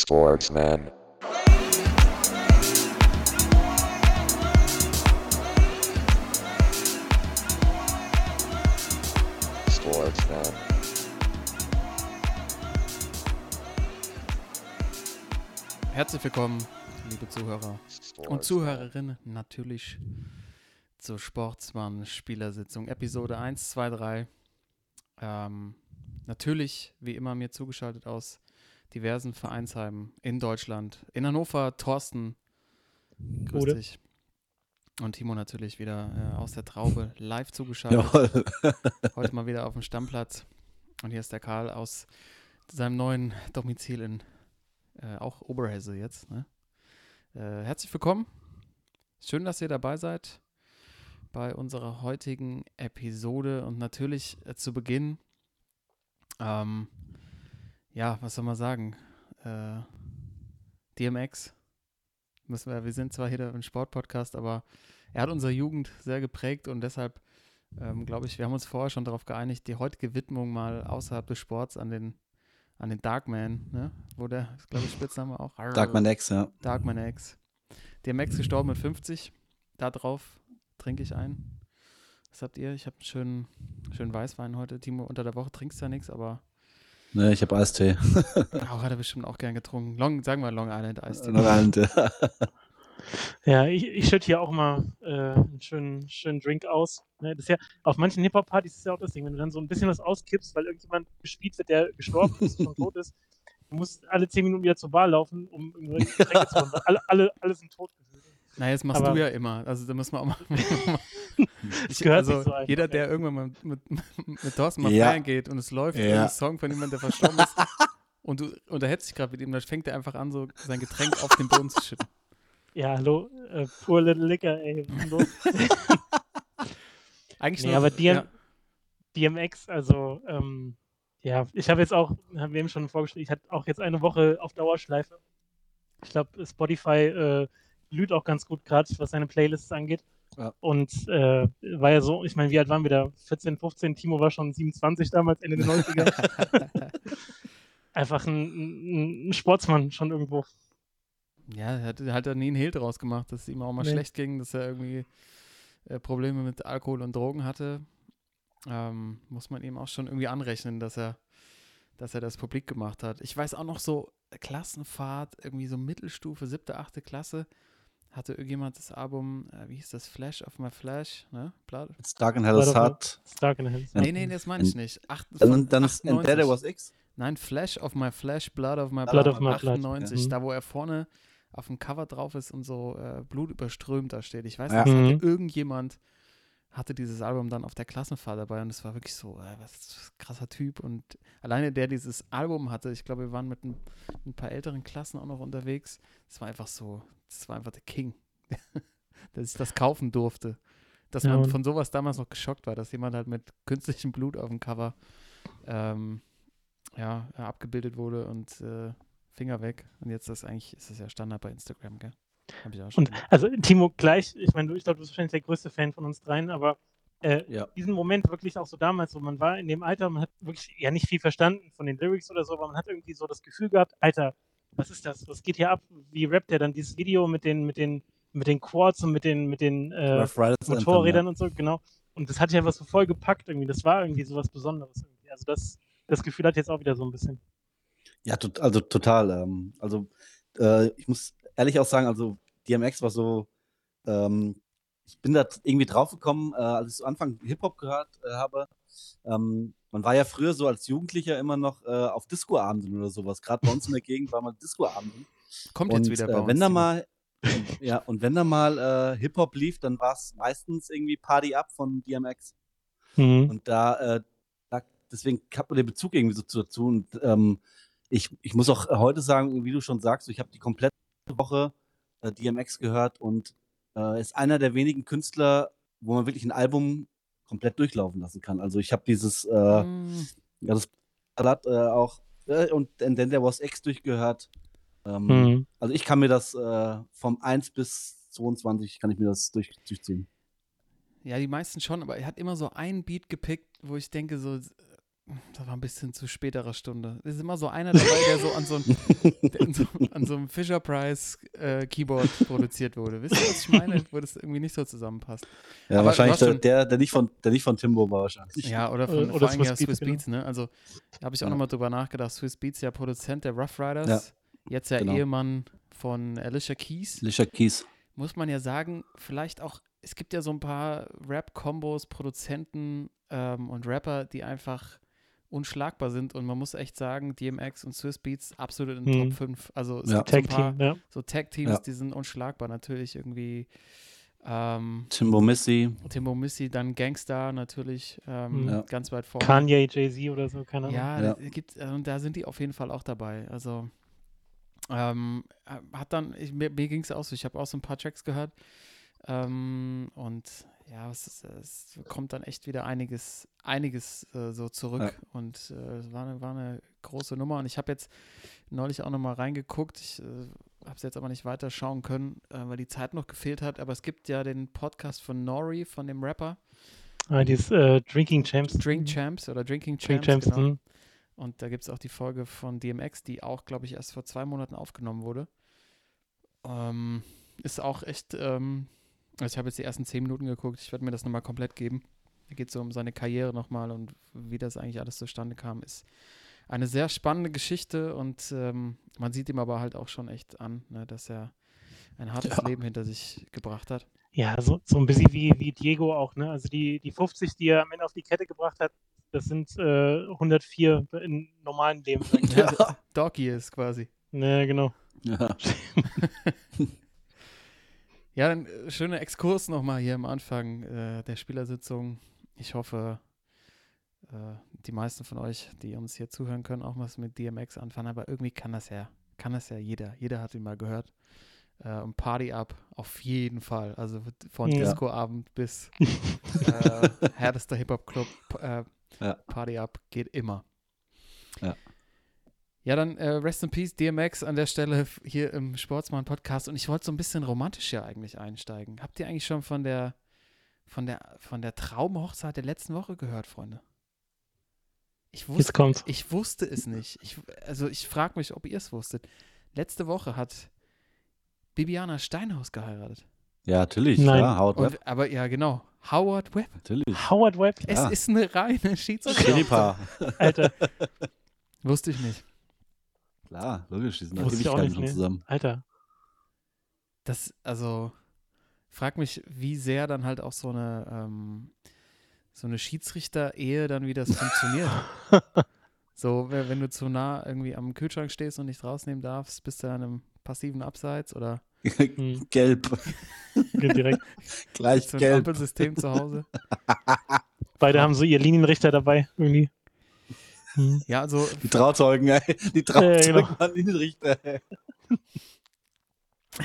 Sportsman. Sportsman. Herzlich willkommen, liebe Zuhörer und Zuhörerinnen, natürlich zur Sportsmann-Spielersitzung, Episode 1, 2, 3. Ähm, natürlich, wie immer, mir zugeschaltet aus diversen Vereinsheimen in Deutschland, in Hannover, Thorsten, grüß Gute. dich. Und Timo natürlich wieder äh, aus der Traube live zugeschaltet. Jawohl. Heute mal wieder auf dem Stammplatz. Und hier ist der Karl aus seinem neuen Domizil in äh, auch Oberhesse jetzt. Ne? Äh, herzlich willkommen. Schön, dass ihr dabei seid bei unserer heutigen Episode. Und natürlich äh, zu Beginn, ähm, ja, was soll man sagen? Äh, DMX. Müssen wir, wir sind zwar hier ein Sportpodcast, aber er hat unsere Jugend sehr geprägt und deshalb ähm, glaube ich, wir haben uns vorher schon darauf geeinigt, die heutige Widmung mal außerhalb des Sports an den, an den Darkman, ne? Wo der, glaube ich, Spitzname auch. Darkman X, ja. Darkman X. DMX gestorben mit 50. Da drauf trinke ich ein. Was habt ihr? Ich habe einen schönen, schönen Weißwein heute. Timo, unter der Woche trinkst du ja nichts, aber Ne, ich habe Eistee. auch hat er bestimmt auch gern getrunken. Long, sagen wir Long Island Eistee. Noch einen, ja. Ja, ich, ich schütte hier auch mal äh, einen schönen, schönen Drink aus. Ne, das ist ja, auf manchen Hip-Hop-Partys ist ja auch das Ding, wenn du dann so ein bisschen was auskippst, weil irgendjemand gespielt wird, der gestorben ist, schon tot ist, du musst alle zehn Minuten wieder zur Bar laufen, um irgendwelche Getränke zu holen. weil Alle, alle, alle sind tot gefühlt. Naja, das machst Aber- du ja immer. Also da muss man auch mal. ich, gehört also sich so einfach, jeder, ja. der irgendwann mal mit, mit, mit Thorsten mal Ja. feiern geht und es läuft Ja. ein Song von jemandem, der verstorben ist und du unterhältst dich gerade mit ihm, dann fängt er einfach an, so sein Getränk auf den Boden zu schippen. Ja, hallo, äh, poor little liquor, ey. Eigentlich Nee, nur, aber DM, ja, DMX, also, ähm, ja, ich habe jetzt auch, haben wir eben schon vorgestellt, ich hatte auch jetzt eine Woche auf Dauerschleife. Ich glaube, Spotify äh, blüht auch ganz gut gerade, was seine Playlists angeht. Ja. Und äh, war ja so, ich meine, wie alt waren wir da? 14, 15, Timo war schon 27 damals, Ende der 90er. Einfach ein, ein, ein Sportsmann schon irgendwo. ja, er hat, hat er nie einen Hehl draus gemacht, dass es ihm auch mal Nee. schlecht ging, dass er irgendwie äh, Probleme mit Alkohol und Drogen hatte. Ähm, muss man ihm auch schon irgendwie anrechnen, dass er, dass er das publik gemacht hat. Ich weiß auch noch so, Klassenfahrt, irgendwie so Mittelstufe, siebte, achte Klasse, hatte irgendjemand das Album, äh, wie hieß das, Flash of my Flash, ne? Blood? It's dark and hell is War doch hot. Stark in. Ja. Nee, nee, das meine ich nicht. Acht, Dann, dann ist And 98. There Was X. Nein, Flash of my Flash, Blood of my Blood Blood, of my blood, 98, ja. da wo er vorne auf dem Cover drauf ist und so äh, blutüberströmt da steht. Ich weiß Ja. nicht, hatte Mhm. irgendjemand hatte dieses Album dann auf der Klassenfahrt dabei und es war wirklich so, äh, was krasser Typ und alleine der dieses Album hatte, ich glaube, wir waren mit ein, ein paar älteren Klassen auch noch unterwegs, das war einfach so, das war einfach der King, dass ich das kaufen durfte. Dass Ja, man von sowas damals noch geschockt war, dass jemand halt mit künstlichem Blut auf dem Cover ähm, ja, abgebildet wurde und äh, Finger weg. Und jetzt ist das eigentlich, ist das ja Standard bei Instagram, gell? Und also Timo gleich, ich meine, du- ich glaube, du bist wahrscheinlich der größte Fan von uns dreien, aber äh, Ja. diesen Moment wirklich auch so damals, wo man war in dem Alter, man hat wirklich ja nicht viel verstanden von den Lyrics oder so, aber man hat irgendwie so das Gefühl gehabt, Alter, was ist das? Was geht hier ab? Wie rappt der dann dieses Video mit den, mit den, mit den Quads und mit den, mit den äh, Motorrädern und so, genau. Und das hat ja was so voll gepackt irgendwie. Das war irgendwie so was Besonderes irgendwie. Also das, das Gefühl hat jetzt auch wieder so ein bisschen. Ja, also total. Ähm, also äh, ich muss ehrlich auch sagen, also DMX war so, ähm, ich bin da irgendwie draufgekommen, äh, als ich so Anfang Hip-Hop gehört äh, habe. Ähm, man war ja früher so als Jugendlicher immer noch äh, auf Disco-Abenden oder sowas. Gerade bei uns in der Gegend war mal Disco-Abenden. Kommt Und jetzt wieder bei äh, uns. wenn da mal, ja, und wenn da mal äh, Hip-Hop lief, dann war es meistens irgendwie Party Up von DMX. Mhm. Und da, äh, da deswegen hat man den Bezug irgendwie so zu- dazu. Und ähm, ich, ich muss auch heute sagen, wie du schon sagst, ich habe die komplette Woche äh, DMX gehört und äh, ist einer der wenigen Künstler, wo man wirklich ein Album komplett durchlaufen lassen kann. Also ich habe dieses, äh, Mm, ja, das Blatt äh, auch äh, und and then there was X durchgehört. Ähm, Mhm. Also ich kann mir das äh, vom 1 bis 22 kann ich mir das durch, durchziehen. Ja, die meisten schon, aber er hat immer so einen Beat gepickt, wo ich denke, so, das war ein bisschen zu späterer Stunde. Es ist immer so einer dabei, der so an so, ein, so, an so einem Fisher Price äh, Keyboard produziert wurde. Wisst ihr, was ich meine? Wo das irgendwie nicht so zusammenpasst. Ja, Aber wahrscheinlich der, schon- der, der, nicht von, der nicht von Timbo war wahrscheinlich. Ja, oder von oder vor allem ja Swiss Swiss Beats, Beats, ne? Also da habe ich auch Ja. nochmal drüber nachgedacht. Swiss Beats ja Produzent der Rough Riders, Ja, jetzt ja genau. Ehemann von Alicia Keys. Lisha Keys. muss man ja sagen, vielleicht auch, es gibt ja so ein paar Rap-Kombos, Produzenten ähm, und Rapper, die einfach unschlagbar sind und man muss echt sagen, DMX und Swiss Beats absolut in den Mhm. Top 5. Also es Ja. gibt so ein Tag paar Team, ja. so Tag-Teams, Ja. die sind unschlagbar. Natürlich irgendwie ähm, Timbo Missy. Timbo Missy, dann Gangster natürlich ähm, Mhm. Ja. ganz weit vorne. Kanye, Jay-Z oder so, keine Ahnung. Ja, Ja. da Gibt, also, und da sind die auf jeden Fall auch dabei. Also ähm, hat dann, ich, mir, mir ging es auch so, ich habe auch so ein paar Tracks gehört ähm, und ja, es, es kommt dann echt wieder einiges, einiges äh, so zurück Ja. und äh, es war eine, war eine große Nummer und ich habe jetzt neulich auch nochmal reingeguckt, ich äh, habe es jetzt aber nicht weiter schauen können, äh, weil die Zeit noch gefehlt hat, aber es gibt ja den Podcast von Nori, von dem Rapper, Ah, dieses äh, Drinking Champs. Drink Champs oder Drinking Drink Champs, Champs, genau. hm. Und da gibt es auch die Folge von DMX, die auch, glaube ich, erst vor zwei Monaten aufgenommen wurde. Ähm, ist auch echt, ähm, also ich habe jetzt die ersten zehn Minuten geguckt, ich werde mir das nochmal komplett geben. Da geht es so um seine Karriere nochmal und wie das eigentlich alles zustande kam. Ist eine sehr spannende Geschichte und ähm, man sieht ihm aber halt auch schon echt an, ne, dass er ein hartes Ja. Leben hinter sich gebracht hat. Ja, so, so ein bisschen wie, wie Diego auch, ne? Also die, die 50, die er am Ende auf die Kette gebracht hat, das sind äh, 104 im normalen Leben. Ja, Doggy ist quasi. ne, genau. Ja. Ja, dann äh, schöner Exkurs nochmal hier am Anfang äh, der Spielersitzung. Ich hoffe, äh, die meisten von euch, die uns hier zuhören können, auch was mit DMX anfangen, aber irgendwie kann das ja, kann das ja jeder. Jeder hat ihn mal gehört. Äh, und Party Up auf jeden Fall. Also von Ja. Discoabend bis äh, härtester Hip-Hop-Club, Ja. Party Up geht immer. Ja. Ja, dann äh, Rest in Peace, DMX an der Stelle hier im Sportsmann-Podcast. Und ich wollte so ein bisschen romantisch hier eigentlich einsteigen. Habt ihr eigentlich schon von der, von der, von der Traumhochzeit der letzten Woche gehört, Freunde? Ich Jetzt wusste, kommt's. ich wusste es nicht. Ich, also ich frage mich, ob ihr es wusstet. Letzte Woche hat Bibiana Steinhaus geheiratet. ja, natürlich. Nein. Ja, Howard Webb. Und, aber ja, genau. Howard Webb. Natürlich. Howard Webb, Es Ja. ist eine reine Schiedsrichter. Alter, Wusste ich nicht. Klar, logisch. Die sind Wusste ich auch Ewigkeiten nicht, schon nee. zusammen. Alter. Das, also, frag mich, wie sehr dann halt auch so eine, ähm, so eine Schiedsrichter-Ehe dann, wie das funktioniert. so, we- wenn du zu nah irgendwie am Kühlschrank stehst und nicht rausnehmen darfst, bist du dann im passiven Abseits oder Hm, Gelb. direkt. Gleich im gelb. Ampelsystem zu Hause. Beide haben so ihr Linienrichter dabei, irgendwie. Hm. Ja, also, Die Trauzeugen, ey. Die Trauzeugen genau. waren Innenrichter, ey.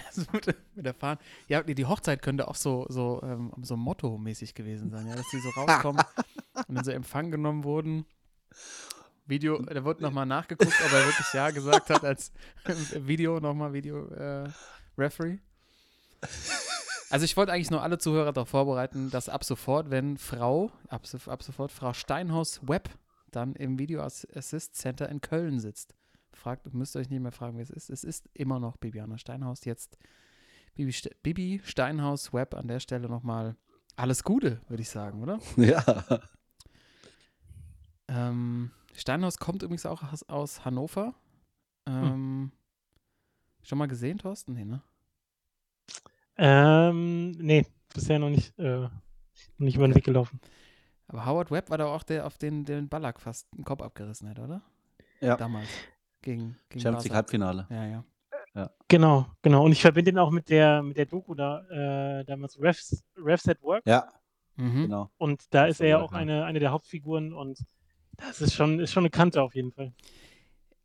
also mit, mit der Fahne. Ja, die, die Hochzeit könnte auch so, so, ähm, so Motto-mäßig gewesen sein, ja, dass die so rauskommen und in so Empfang genommen wurden. Video, da wird nochmal nachgeguckt, ob er wirklich Ja gesagt hat als Video, nochmal Video äh, Referee. Also ich wollte eigentlich nur alle Zuhörer darauf vorbereiten, dass ab sofort, wenn Frau, ab, ab sofort Frau Steinhaus Webb dann im Video Ass- Assist Center in Köln sitzt. Fragt, müsst ihr euch nicht mehr fragen, wer es ist. Es ist immer noch Bibiana Steinhaus. Jetzt Bibi, Ste- Bibi Steinhaus Webb an der Stelle nochmal alles Gute, würde ich sagen, oder? Ja. Ähm, Steinhaus kommt übrigens auch aus, aus Hannover. Ähm, Schon mal gesehen, Thorsten? Nee, ne? Ähm, nee, bisher noch nicht, äh, noch nicht über den Weg gelaufen. Aber Howard Webb war doch auch der, auf den, den Ballack fast den Kopf abgerissen hat, oder? Ja. Damals. Gegen, gegen Champions League. Halbfinale. Ja, ja. Genau, genau. Und ich verbinde ihn auch mit der, mit der Doku da, äh, damals Refs, Refs at Work. Ja, Mhm. genau. Und da ist er ja Ja, auch eine, eine der Hauptfiguren und das ist schon, ist schon eine Kante auf jeden Fall.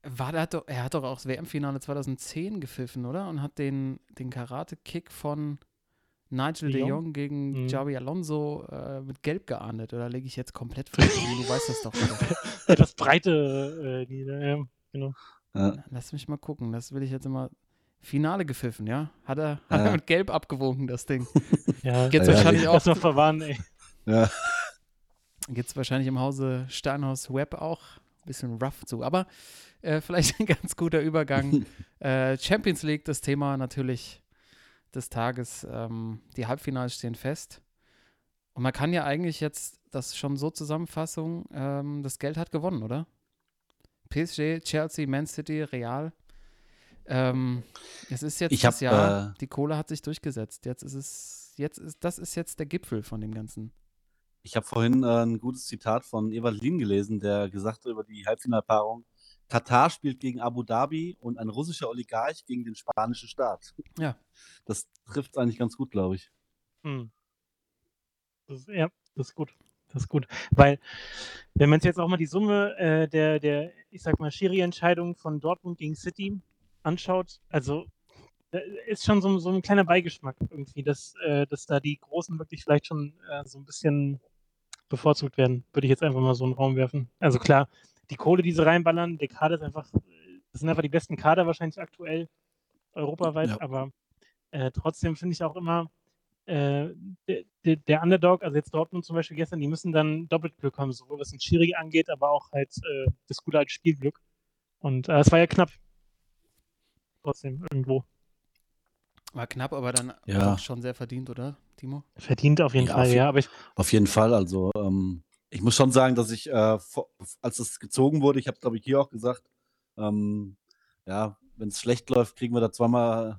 War der, hat doch, er hat doch auch das WM-Finale 2010 gepfiffen, oder? Und hat den, den Karate-Kick von Nigel De de Jong? Gegen Mhm. Javi Alonso äh, mit Gelb geahndet. Oder lege ich jetzt komplett falsch? du weißt das doch. Oder? Etwas breite, äh, die, äh, genau. Ja. Lass mich mal gucken. Das will ich jetzt immer. Finale gepfiffen, ja? Hat er, hat er Ja. mit Gelb abgewunken, das Ding. Ja, Jetzt Ja, wahrscheinlich ja, auch. erstmal verwarnen, ey. Ja. geht es wahrscheinlich im Hause Steinhaus Web auch ein bisschen rough zu. Aber äh, vielleicht ein ganz guter Übergang. äh, Champions League, das Thema natürlich des Tages. Ähm, die Halbfinals stehen fest. Und man kann ja eigentlich jetzt das schon so Zusammenfassung, ähm, das Geld hat gewonnen, oder? PSG, Chelsea, Man City, Real. Ähm, es ist jetzt Ich das hab, Jahr, äh, die Kohle hat sich durchgesetzt. Jetzt ist es, jetzt ist, das ist jetzt der Gipfel von dem Ganzen. Ich habe vorhin äh, ein gutes Zitat von Ewald Lien gelesen, der gesagt hat über die Halbfinalpaarung, Katar spielt gegen Abu Dhabi und ein russischer Oligarch gegen den spanischen Staat. Ja. Das trifft eigentlich ganz gut, glaube ich. Hm. Das, ja, das ist gut. Das ist gut. Weil, wenn man sich jetzt auch mal die Summe äh, der, der, ich sag mal, Schiri-Entscheidung von Dortmund gegen City anschaut, also da ist schon so, so ein kleiner Beigeschmack irgendwie, dass, äh, dass da die Großen wirklich vielleicht schon äh, so ein bisschen bevorzugt werden, würde ich jetzt einfach mal so in den Raum werfen. Also klar, die Kohle, die sie reinballern, der Kader ist einfach, das sind einfach die besten Kader wahrscheinlich aktuell europaweit, Ja. aber äh, trotzdem finde ich auch immer, äh, der, der, der Underdog, also jetzt Dortmund zum Beispiel gestern, die müssen dann doppelt Glück haben, sowohl was den Schiri angeht, aber auch halt äh, das gute alte Spielglück. Und äh, es war ja knapp. Trotzdem irgendwo. War knapp, aber dann Ja. auch schon sehr verdient, oder, Timo? Verdient auf jeden Ja, Fall, auf ja. Aber ich, Auf jeden Fall. Also, ähm, ich muss schon sagen, dass ich, äh, vor, als es gezogen wurde, ich habe, glaube ich, hier auch gesagt, ähm, ja, wenn es schlecht läuft, kriegen wir da zweimal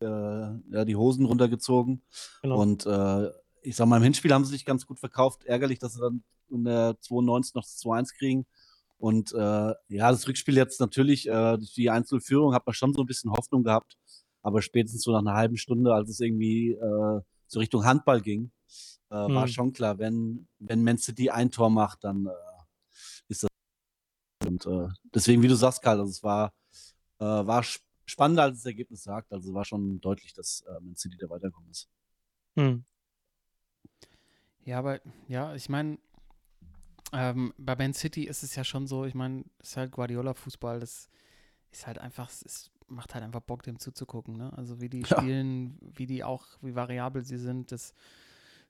äh, ja, die Hosen runtergezogen. Genau. Und äh, ich sag mal, im Hinspiel haben sie sich ganz gut verkauft. Ärgerlich, dass sie dann in der 92 noch das 2-1 kriegen. Und äh, ja, das Rückspiel jetzt natürlich, äh, durch die Einzelführung hat man schon so ein bisschen Hoffnung gehabt. Aber spätestens so nach einer halben Stunde, als es irgendwie äh, so Richtung Handball ging, äh, war Hm. schon klar, wenn, wenn Man City ein Tor macht, dann äh, ist das. Und äh, deswegen, wie du sagst, Karl, also es war, äh, war sp- spannender, als das Ergebnis sagt. Also war schon deutlich, dass äh, Man City da weitergekommen ist. hm, Ja, aber ja, ich meine, ähm, bei Man City ist es ja schon so, ich meine, es ist halt Guardiola-Fußball, das ist halt einfach, es macht halt einfach Bock, dem zuzugucken, ne? Also wie die Ja. spielen, wie die auch, wie variabel sie sind, dass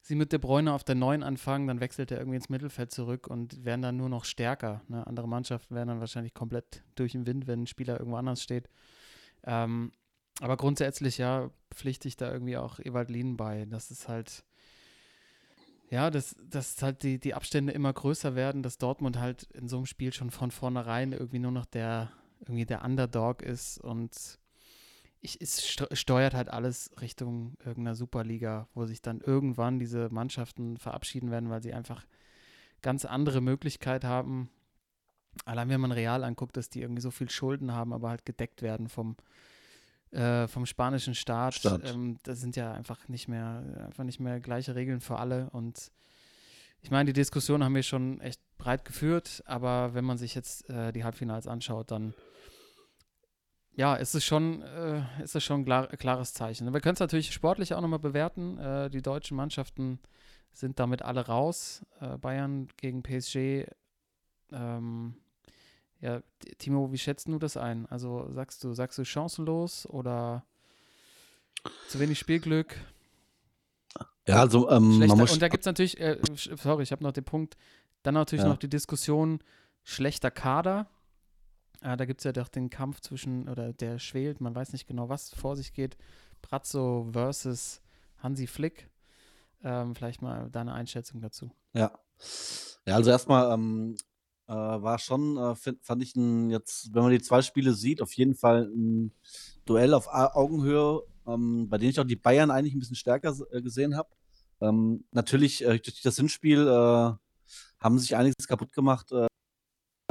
sie mit De Bruyne auf der 9 anfangen, dann wechselt er irgendwie ins Mittelfeld zurück und werden dann nur noch stärker. Ne? Andere Mannschaften werden dann wahrscheinlich komplett durch den Wind, wenn ein Spieler irgendwo anders steht. Ähm, aber grundsätzlich, ja, pflichte ich da irgendwie auch Ewald Lien bei. Das ist halt, ja, dass, dass halt die, die Abstände immer größer werden, dass Dortmund halt in so einem Spiel schon von vornherein irgendwie nur noch der, irgendwie der Underdog ist und ich, es st- steuert halt alles Richtung irgendeiner Superliga, wo sich dann irgendwann diese Mannschaften verabschieden werden, weil sie einfach ganz andere Möglichkeit haben. Allein wenn man Real anguckt, dass die irgendwie so viel Schulden haben, aber halt gedeckt werden vom, äh, vom spanischen Staat. Staat. Ähm, das sind ja einfach nicht mehr, einfach nicht mehr gleiche Regeln für alle. Und ich meine, die Diskussion haben wir schon echt breit geführt, aber wenn man sich jetzt äh, die Halbfinals anschaut, dann ja, ist es schon, äh, ist es schon ein klar, klares Zeichen. Wir können es natürlich sportlich auch nochmal bewerten. Äh, die deutschen Mannschaften sind damit alle raus. Äh, Bayern gegen PSG. Ähm, ja, Timo, wie schätzt du das ein? Also sagst du, sagst du chancenlos oder zu wenig Spielglück? Ja, also ähm, man muss. und da gibt es natürlich, äh, sorry, ich habe noch den Punkt, dann natürlich Ja. noch die Diskussion schlechter Kader. Äh, da gibt es ja doch den Kampf zwischen, oder der schwelt, man weiß nicht genau, was vor sich geht. Brazzo versus Hansi Flick. Ähm, vielleicht mal deine Einschätzung dazu. Ja. Ja, also erstmal ähm, äh, war schon, äh, find, fand ich ein, jetzt, wenn man die zwei Spiele sieht, auf jeden Fall ein Duell auf A Augenhöhe, ähm, bei denen ich auch die Bayern eigentlich ein bisschen stärker äh, gesehen habe. Ähm, natürlich, äh, durch das Hinspiel äh, haben sich einiges kaputt gemacht.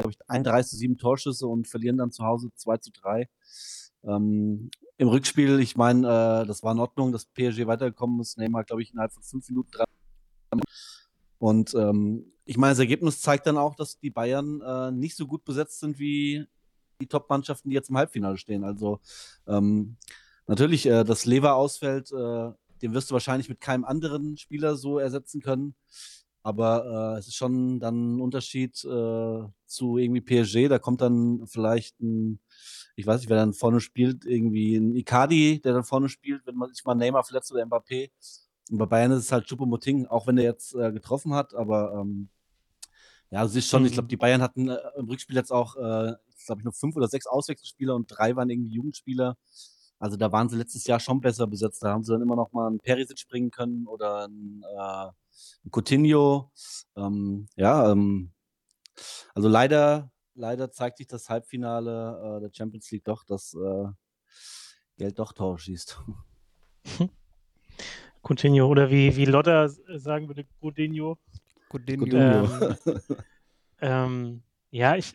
Glaube ich, 31 zu 7 Torschüsse und verlieren dann zu Hause 2 zu 3. Ähm, Im Rückspiel, ich meine, äh, das war in Ordnung, dass PSG weitergekommen ist. Neymar, glaube ich, innerhalb von fünf Minuten drei und ähm, ich meine, das Ergebnis zeigt dann auch, dass die Bayern äh, nicht so gut besetzt sind wie die Top-Mannschaften, die jetzt im Halbfinale stehen. Also ähm, natürlich, äh, dass Lever ausfällt, äh, den wirst du wahrscheinlich mit keinem anderen Spieler so ersetzen können. Aber äh, es ist schon dann ein Unterschied äh, zu irgendwie PSG. Da kommt dann vielleicht ein, ich weiß nicht, wer dann vorne spielt, irgendwie ein Icardi, der dann vorne spielt, wenn man sich mal Neymar verletzt oder Mbappé. Und bei Bayern ist es halt Choupo-Moting, auch wenn er jetzt äh, getroffen hat, aber ähm, Ja, es ist schon, ich glaube, Mhm. die Bayern hatten äh, im Rückspiel jetzt auch, äh, glaube ich, nur fünf oder sechs Auswechselspieler und drei waren irgendwie Jugendspieler. Also da waren sie letztes Jahr schon besser besetzt. Da haben sie dann immer noch mal einen Perisic bringen können oder einen, äh, einen Coutinho. Ähm, ja, ähm, also leider, leider zeigt sich das Halbfinale äh, der Champions League doch, dass äh, Geld doch Tor schießt. Coutinho oder wie, wie Lotta sagen würde. Coutinho. Coutinho. Ähm, ähm, ja, ich,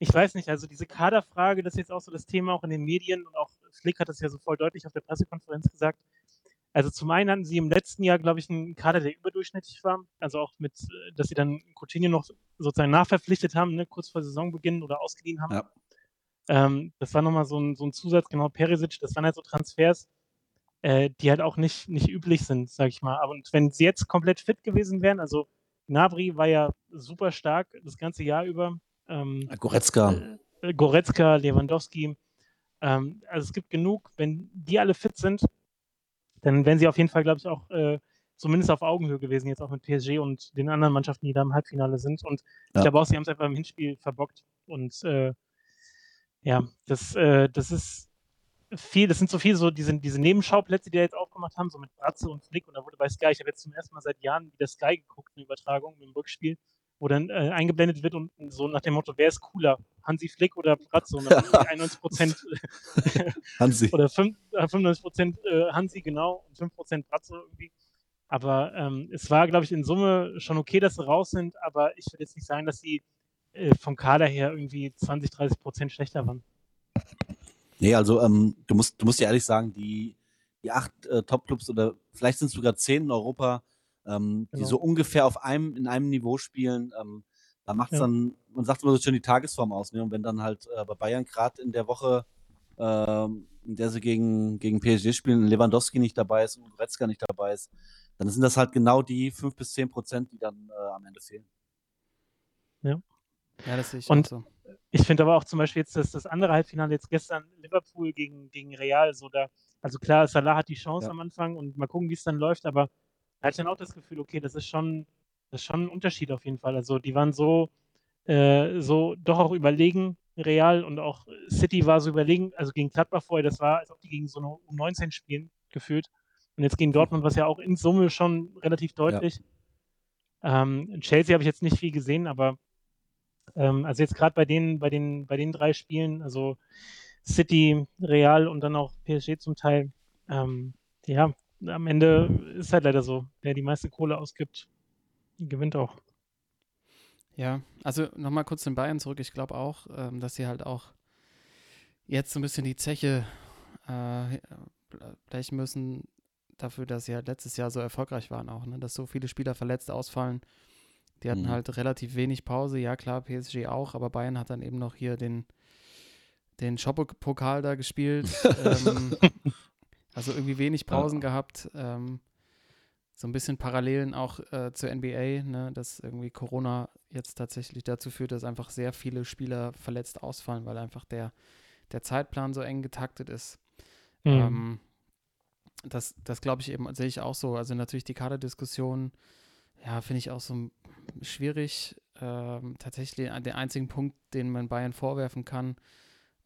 ich weiß nicht, also diese Kaderfrage, das ist jetzt auch so das Thema auch in den Medien und auch Flick hat das ja so voll deutlich auf der Pressekonferenz gesagt. Also zum einen hatten sie im letzten Jahr, glaube ich, einen Kader, der überdurchschnittlich war. Also auch mit, äh, dass sie dann Coutinho noch sozusagen nachverpflichtet haben, ne, kurz vor Saisonbeginn oder ausgeliehen haben. Ja. Ähm, das war nochmal so ein, so ein Zusatz, genau, Perisic, das waren halt so Transfers, äh, die halt auch nicht, nicht üblich sind, sag ich mal. Aber und wenn sie jetzt komplett fit gewesen wären, also Gnabry war ja super stark das ganze Jahr über. Ähm, Goretzka. äh, Goretzka, Lewandowski. Ähm, also es gibt genug, wenn die alle fit sind, dann wären sie auf jeden Fall, glaube ich, auch äh, zumindest auf Augenhöhe gewesen, jetzt auch mit PSG und den anderen Mannschaften, die da im Halbfinale sind. Und Ja. ich glaube auch, sie haben es einfach im Hinspiel verbockt. Und äh, ja, das, äh, das ist viel, das sind so viele so diese, diese Nebenschauplätze, die da jetzt aufgemacht haben, so mit Bratze und Flick. Und da wurde bei Sky, ich habe jetzt zum ersten Mal seit Jahren wieder Sky geguckt, eine Übertragung mit dem Rückspiel, wo dann äh, eingeblendet wird und so nach dem Motto, wer ist cooler, Hansi Flick oder Bratze? Und dann irgendwie 91 Prozent Hansi. oder fünf- äh, 95 Prozent äh, Hansi, genau, und 5 Prozent Bratze irgendwie. Aber ähm, es war, glaube ich, in Summe schon okay, dass sie raus sind, aber ich würde jetzt nicht sagen, dass sie äh, vom Kader her irgendwie 20, 30 Prozent schlechter waren. Nee, also ähm, du musst, du musst ja ehrlich sagen, die, die acht äh, Top-Clubs oder vielleicht sind es sogar zehn in Europa, ähm, die Genau. so ungefähr auf einem, in einem Niveau spielen, ähm, da macht es Ja. dann, man sagt immer so schön die Tagesform aus. Ne? Und wenn dann halt äh, bei Bayern gerade in der Woche, ähm, in der sie gegen, gegen PSG spielen, Lewandowski nicht dabei ist und Goretzka nicht dabei ist, dann sind das halt genau die fünf bis zehn Prozent, die dann äh, am Ende fehlen. Ja, das sehe ich Und- auch so. Ich finde aber auch zum Beispiel jetzt das, das andere Halbfinale jetzt gestern Liverpool gegen, gegen Real, so da, also klar, Salah hat die Chance Ja. am Anfang und mal gucken, wie es dann läuft, aber da hatte ich dann auch das Gefühl, okay, das ist schon, das ist schon ein Unterschied auf jeden Fall. Also die waren so, äh, so doch auch überlegen, Real und auch City war so überlegen, also gegen Gladbach vorher, das war, als ob die gegen so eine U19 spielen, gefühlt. Und jetzt gegen Dortmund, was ja auch in Summe schon relativ deutlich. Ähm, Chelsea habe ich jetzt nicht viel gesehen, aber ähm, also jetzt gerade bei den, bei den, bei den drei Spielen, also City, Real und dann auch PSG zum Teil, ähm, ja, am Ende ist halt leider so, wer die meiste Kohle ausgibt, gewinnt auch. Ja, also nochmal kurz den Bayern zurück. Ich glaube auch, ähm, dass sie halt auch jetzt so ein bisschen die Zeche äh, blechen müssen dafür, dass sie halt letztes Jahr so erfolgreich waren auch, ne? dass so viele Spieler verletzt ausfallen. Die hatten Mhm. halt relativ wenig Pause. Ja, klar, PSG auch, aber Bayern hat dann eben noch hier den, den Schoppo-Pokal da gespielt. ähm, also irgendwie wenig Pausen gehabt. Ähm, so ein bisschen Parallelen auch äh, zur NBA, ne, dass irgendwie Corona jetzt tatsächlich dazu führt, dass einfach sehr viele Spieler verletzt ausfallen, weil einfach der, der Zeitplan so eng getaktet ist. Mhm. Ähm, das das glaube ich eben, sehe ich auch so. Also natürlich die Kaderdiskussion, ja, finde ich auch so schwierig. Ähm, tatsächlich ein- der einzige Punkt, den man Bayern vorwerfen kann,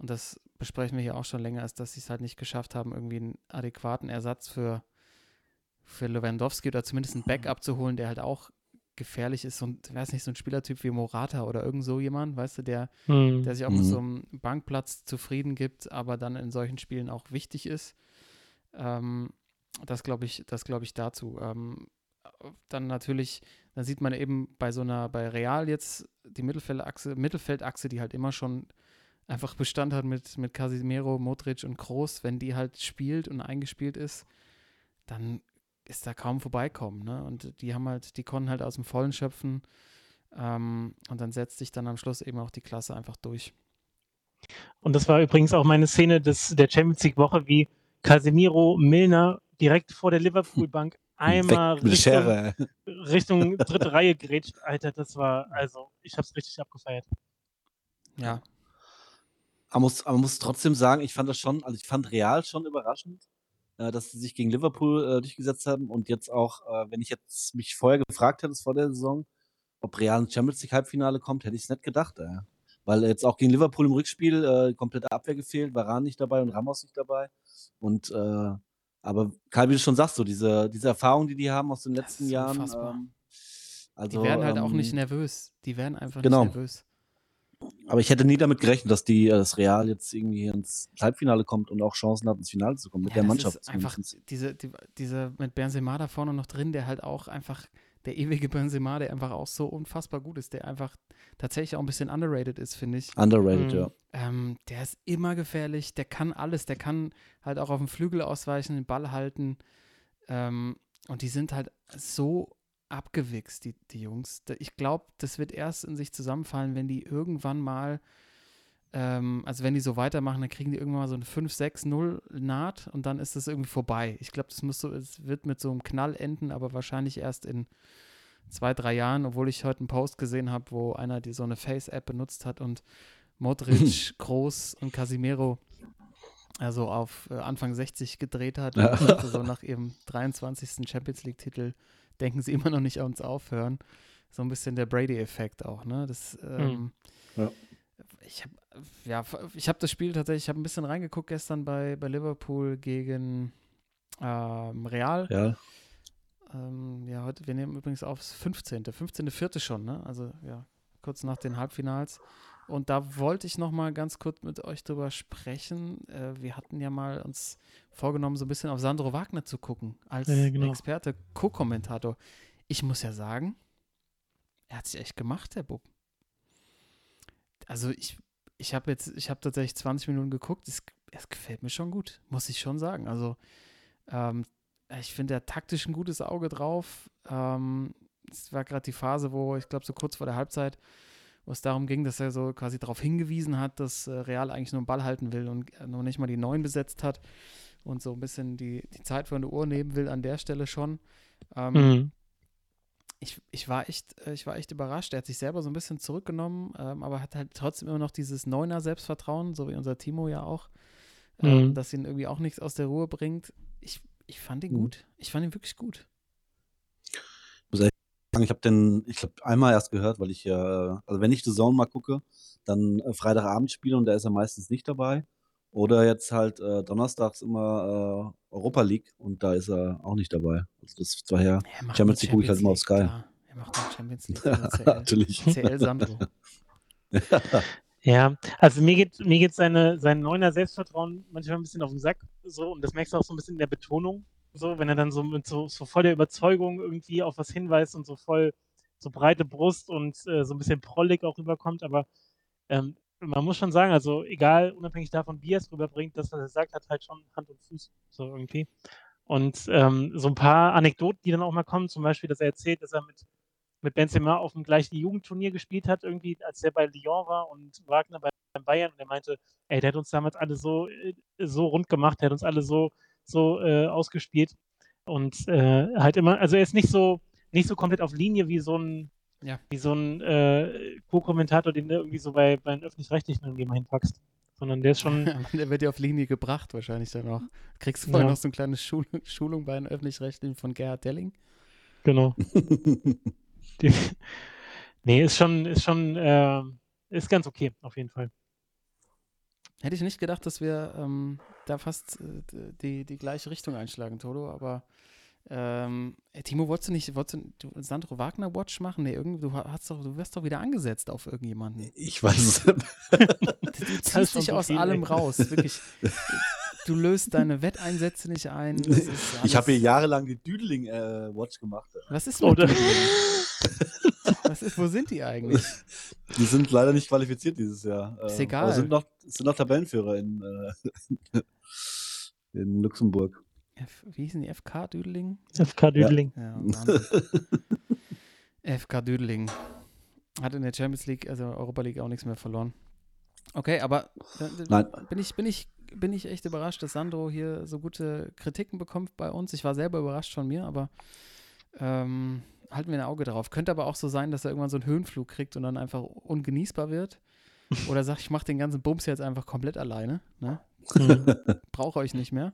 und das besprechen wir hier auch schon länger, ist, dass sie es halt nicht geschafft haben, irgendwie einen adäquaten Ersatz für, für Lewandowski oder zumindest einen Backup zu holen, der halt auch gefährlich ist und, weiß nicht, so ein Spielertyp wie Morata oder irgend so jemand, weißt du, der, Mhm. der sich auch mit Mhm. so einem Bankplatz zufrieden gibt, aber dann in solchen Spielen auch wichtig ist. Ähm, das glaube ich, das glaube ich dazu. Ähm, dann natürlich, dann sieht man eben bei so einer, bei Real jetzt die Mittelfeldachse, Mittelfeldachse, die halt immer schon einfach Bestand hat mit, mit Casimiro, Modric und Kroos, wenn die halt spielt und eingespielt ist, dann ist da kaum vorbeikommen, ne? Und die haben halt, die konnten halt aus dem Vollen schöpfen. Ähm, und dann setzt sich dann am Schluss eben auch die Klasse einfach durch. Und das war übrigens auch meine Szene des, der Champions League Woche, wie Casemiro Milner direkt vor der Liverpool-Bank einmal mit der Richtung. Richtung dritte Reihe grätscht. Alter, das war, also, ich hab's richtig abgefeiert. Ja, Man muss, man muss trotzdem sagen, ich fand das schon, also ich fand Real schon überraschend, äh, dass sie sich gegen Liverpool äh, durchgesetzt haben und jetzt auch, äh, wenn ich jetzt mich vorher gefragt hätte, vor der Saison, ob Real ins Champions League Halbfinale kommt, hätte ich es nicht gedacht. Ey. Weil jetzt auch gegen Liverpool im Rückspiel äh, komplette Abwehr gefehlt, Varan nicht dabei und Ramos nicht dabei. Und äh, aber Karl, wie du schon sagst, so diese, diese Erfahrung, die die haben aus den letzten Jahren. Ähm, also, die werden halt auch nicht ähm, nervös. Die werden einfach genau. nicht nervös. Aber ich hätte nie damit gerechnet, dass die äh, das Real jetzt irgendwie ins Halbfinale kommt und auch Chancen hat, ins Finale zu kommen mit Ja, der das Mannschaft. Ist einfach diese, die, diese mit Benzema da vorne noch drin, der halt auch einfach der ewige Benzema, der einfach auch so unfassbar gut ist, der einfach tatsächlich auch ein bisschen underrated ist, finde ich. Underrated, Mhm. ja. Ähm, der ist immer gefährlich, der kann alles, der kann halt auch auf dem Flügel ausweichen, den Ball halten. Ähm, und die sind halt so abgewichst, die, die Jungs. Ich glaube, das wird erst in sich zusammenfallen, wenn die irgendwann mal, ähm, also wenn die so weitermachen, dann kriegen die irgendwann mal so eine 5-6-0 naht und dann ist es irgendwie vorbei. Ich glaube, das muss so, es wird mit so einem Knall enden, aber wahrscheinlich erst in zwei, drei Jahren, obwohl ich heute einen Post gesehen habe, wo einer die so eine Face-App benutzt hat und Modric, Groß und Casimiro also auf äh, Anfang 60 gedreht hat und so nach ihrem 23. Champions League-Titel denken sie immer noch nicht an uns aufhören. So ein bisschen der Brady-Effekt auch, ne? Das, ähm, Ja. Ich habe ja, ich habe das Spiel tatsächlich, ich habe ein bisschen reingeguckt gestern bei, bei Liverpool gegen ähm, Real. ja. Ähm, ja, heute, wir nehmen übrigens aufs 15. 15. Vierte schon, ne? Also ja, kurz nach den Halbfinals. Und da wollte ich noch mal ganz kurz mit euch drüber sprechen. Äh, wir hatten ja mal uns vorgenommen, so ein bisschen auf Sandro Wagner zu gucken, als Ja, ja, genau. Experte, Co-Kommentator. Ich muss ja sagen, er hat sich echt gemacht, der Bub. Also ich, ich habe jetzt, ich habe tatsächlich 20 Minuten geguckt, es, es gefällt mir schon gut, muss ich schon sagen. Also ähm, ich finde, er hat taktisch ein gutes Auge drauf. Ähm, es war gerade die Phase, wo ich glaube, so kurz vor der Halbzeit, wo es darum ging, dass er so quasi darauf hingewiesen hat, dass äh, Real eigentlich nur einen Ball halten will und äh, noch nicht mal die Neun besetzt hat und so ein bisschen die, die Zeit von der Uhr nehmen will an der Stelle schon. Ähm, Mhm. ich, ich, war echt, äh, ich war echt überrascht. Er hat sich selber so ein bisschen zurückgenommen, ähm, aber hat halt trotzdem immer noch dieses Neuner Selbstvertrauen, so wie unser Timo ja auch, ähm, Mhm. dass ihn irgendwie auch nichts aus der Ruhe bringt. Ich, ich fand ihn Mhm. gut. Ich fand ihn wirklich gut. Ich habe den, ich glaube, einmal erst gehört, weil ich ja, also wenn ich The Zone mal gucke, dann äh, Freitagabend spiele und da ist er meistens nicht dabei. Oder jetzt halt äh, donnerstags immer äh, Europa League und da ist er auch nicht dabei. Also das ist zwar her. Er macht Champions League gucke ich halt immer auf Sky. klar. Er macht nur Champions League. CL. Natürlich. CL Sandro. Ja, also mir geht, mir geht seine, sein neuner Selbstvertrauen manchmal ein bisschen auf den Sack, so, und das merkst du auch so ein bisschen in der Betonung, so, wenn er dann so mit so, so voll der Überzeugung irgendwie auf was hinweist und so voll, so breite Brust und äh, so ein bisschen prollig auch rüberkommt, aber ähm, man muss schon sagen, also egal, unabhängig davon, wie er es rüberbringt, das, was er sagt, hat halt schon Hand und Fuß, so irgendwie. Und ähm, so ein paar Anekdoten, die dann auch mal kommen, zum Beispiel, dass er erzählt, dass er mit mit Benzema auf dem gleichen Jugendturnier gespielt hat, irgendwie, als er bei Lyon war und Wagner bei Bayern. Und er meinte, ey, der hat uns damals alle so, äh, so rund gemacht, der hat uns alle so, so äh, ausgespielt. Und äh, halt immer, also er ist nicht so, nicht so komplett auf Linie wie so ein, Ja. wie so ein äh, Co-Kommentator, den du irgendwie so bei, bei den Öffentlich-Rechtlichen irgendwie mal hinpackst. Sondern der ist schon, Der wird ja auf Linie gebracht, wahrscheinlich dann auch. Kriegst du vorher Ja. noch so eine kleine Schul Schulung bei den Öffentlich-Rechtlichen von Gerhard Delling? genau. Die, nee, ist schon, ist schon, äh, ist ganz okay, auf jeden Fall. Hätte ich nicht gedacht, dass wir ähm, da fast äh, die, die gleiche Richtung einschlagen, Toto, aber ähm, ey, Timo, wolltest du nicht, wolltest du, Sandro Wagner Watch machen? Nee, irgendwie, du hast doch, du wirst doch wieder angesetzt auf irgendjemanden. Ich weiß es nicht. Du, du ziehst dich aus allem raus, wirklich. Du löst deine Wetteinsätze nicht ein. Ich habe hier jahrelang die Düdeling-Watch gemacht. Was ist mit? Düdeling? Was ist, wo sind die eigentlich? Die sind leider nicht qualifiziert dieses Jahr. Ist Äh, egal. Aber sind noch, sind noch Tabellenführer in, äh, in Luxemburg. F, wie hießen die? FK Düdeling? FK Düdeling. Ja, Wahnsinn. FK Düdeling. Hat in der Champions League, also Europa League auch nichts mehr verloren. Okay, aber da Nein. bin ich, bin ich, bin ich echt überrascht, dass Sandro hier so gute Kritiken bekommt bei uns. Ich war selber überrascht von mir, aber ähm, halten wir ein Auge drauf. Könnte aber auch so sein, dass er irgendwann so einen Höhenflug kriegt und dann einfach ungenießbar wird. Oder sagt, ich mache den ganzen Bums jetzt einfach komplett alleine. Ne? Mhm. Brauche euch nicht mehr.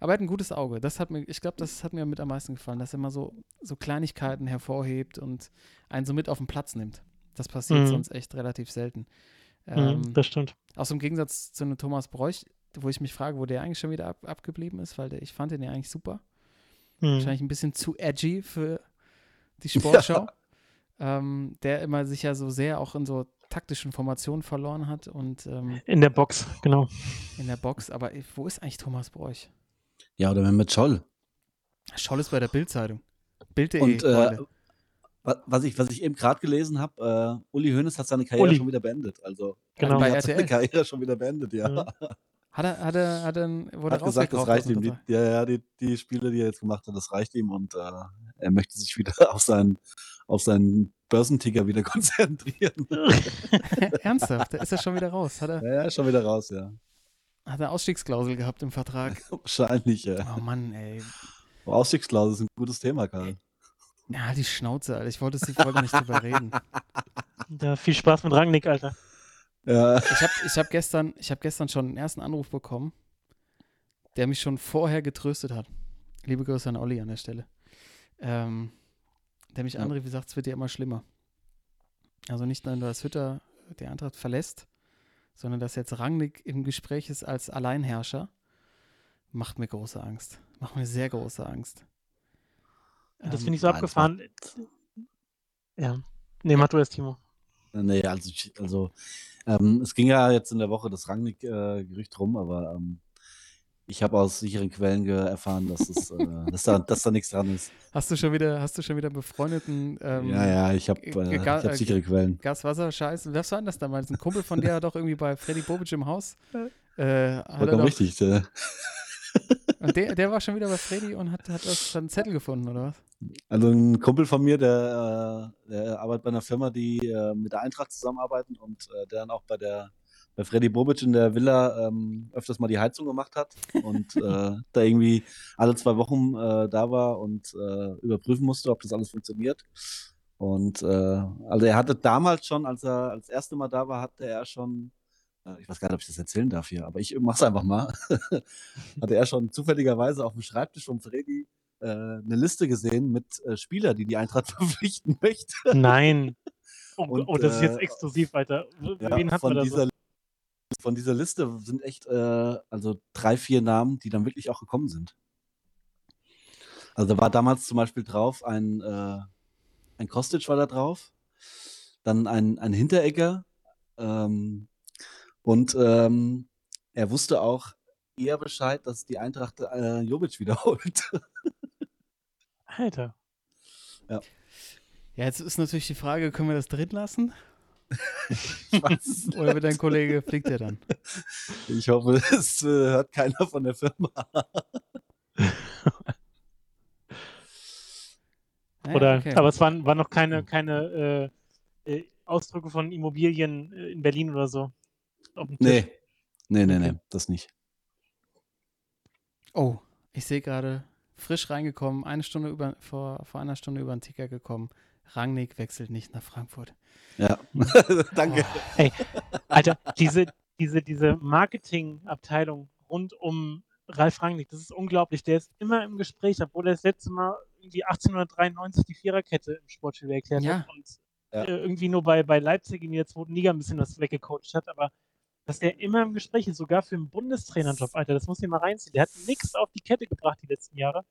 Aber er hat ein gutes Auge. Das hat mir, ich glaube, das hat mir mit am meisten gefallen, dass er immer so, so Kleinigkeiten hervorhebt und einen so mit auf den Platz nimmt. Das passiert Mhm. sonst echt relativ selten. Mhm, Ähm, das stimmt. auch so im Gegensatz zu einem Thomas Bräuch, wo ich mich frage, wo der eigentlich schon wieder ab, abgeblieben ist, weil der, ich fand den ja eigentlich super. Mhm. Wahrscheinlich ein bisschen zu edgy für die Sportschau. Ähm, der immer sich ja so sehr auch in so taktischen Formationen verloren hat und ähm, In der Box, genau. in der Box. Aber äh, wo ist eigentlich Thomas Bräuch? Ja, oder Mehmet Scholl. Scholl ist bei der Bildzeitung. Bild.de. Und äh, was ich, was ich eben gerade gelesen habe, äh, Uli Hoeneß hat seine Karriere Uli. schon wieder beendet. Also Genau. Bei er hat seine. Karriere schon wieder beendet, ja. Ja. Hat er, hat er, hat er, wurde hat gesagt, das reicht ihm. Die, ja, ja, die, die Spiele, die er jetzt gemacht hat, das reicht ihm und äh, er möchte sich wieder auf seinen, auf seinen Börsenticker wieder konzentrieren. Ernsthaft? Da ist er schon wieder raus. Hat er, ja, ja, schon wieder raus, ja. hat er Ausstiegsklausel gehabt im Vertrag? Wahrscheinlich, ja. Oh Mann, ey. Ausstiegsklausel ist ein gutes Thema, Karl. Ja, halt die Schnauze, Alter. Ich wollte, es- ich wollte nicht drüber reden. Ja, viel Spaß mit Rangnick, Alter. Ja, Ich habe ich hab gestern, ich hab gestern schon einen ersten Anruf bekommen, der mich schon vorher getröstet hat. Liebe Grüße an Olli an der Stelle. Ähm, der mich Ja. anrief, wie gesagt, es wird dir immer schlimmer. Also nicht nur, dass Hütter die Eintracht verlässt, sondern dass jetzt Rangnick im Gespräch ist als Alleinherrscher, macht mir große Angst. Macht mir sehr große Angst. Das Ähm, finde ich so das abgefahren. Ja. Nee, mach du erst, Timo. nee, also, also ähm, es ging ja jetzt in der Woche das Rangnick-Gerücht rum, aber ähm, ich habe aus sicheren Quellen erfahren, dass, es, äh, dass, da, dass da nichts dran ist. Hast du schon wieder, hast du schon wieder befreundeten ähm, ja, ja, ich habe äh, ich hab sichere Quellen. Gaswasser-Scheiß. Was war denn das damals? Ein Kumpel von dir hat doch irgendwie bei Freddy Bobic im Haus. Äh, hat er Vollkommen doch, richtig. Äh, Und der, der war schon wieder bei Freddy und hat, hat hat einen Zettel gefunden, oder was? Also ein Kumpel von mir, der, äh, der arbeitet bei einer Firma, die äh, mit der Eintracht zusammenarbeiten und äh, der dann auch bei der bei Freddy Bobic in der Villa ähm, öfters mal die Heizung gemacht hat und äh, da irgendwie alle zwei Wochen äh, da war und äh, überprüfen musste, ob das alles funktioniert. Und äh, also er hatte damals schon, als er als erste Mal da war, hatte er schon, äh, ich weiß gar nicht, ob ich das erzählen darf hier, aber ich mach's einfach mal, hatte er schon zufälligerweise auf dem Schreibtisch von Freddy äh, eine Liste gesehen mit Spielern, die die Eintracht verpflichten möchte. Nein. Oh, Und, oh, das ist jetzt exklusiv, Alter. W- Ja, Wen hat von, dieser? Von dieser Liste sind echt äh, also drei, vier Namen, die dann wirklich auch gekommen sind. Also da war damals zum Beispiel drauf ein, äh, ein Kostic war da drauf, dann ein, ein Hinteregger ähm, und ähm, er wusste auch eher Bescheid, dass die Eintracht äh, Jovic wiederholt. Alter. Ja, jetzt ist natürlich die Frage, können wir das drin lassen? Oder wird dein Kollege, fliegt er dann? ich hoffe, es äh, hört keiner von der Firma. Oder, okay. aber es waren, waren noch keine, keine äh, äh, Ausdrücke von Immobilien äh, in Berlin oder so. Auf dem Tisch. Nee. Nee, nee, Okay. nee, das nicht. Oh, ich sehe gerade, frisch reingekommen, eine Stunde über, vor, vor einer Stunde über den Ticker gekommen. Rangnick wechselt nicht nach Frankfurt. Ja, danke. Alter, diese, diese, diese Marketingabteilung rund um Ralf Rangnick, das ist unglaublich. Der ist immer im Gespräch, obwohl er das letzte Mal irgendwie 1893 die Viererkette im Sportspiel erklärt Ja. hat und Ja. äh, irgendwie nur bei, bei Leipzig in der zweiten Liga ein bisschen was weggecoacht hat, aber dass der immer im Gespräch ist, sogar für einen Bundestrainerjob, Alter, das muss ich mal reinziehen. Der hat nichts auf die Kette gebracht die letzten Jahre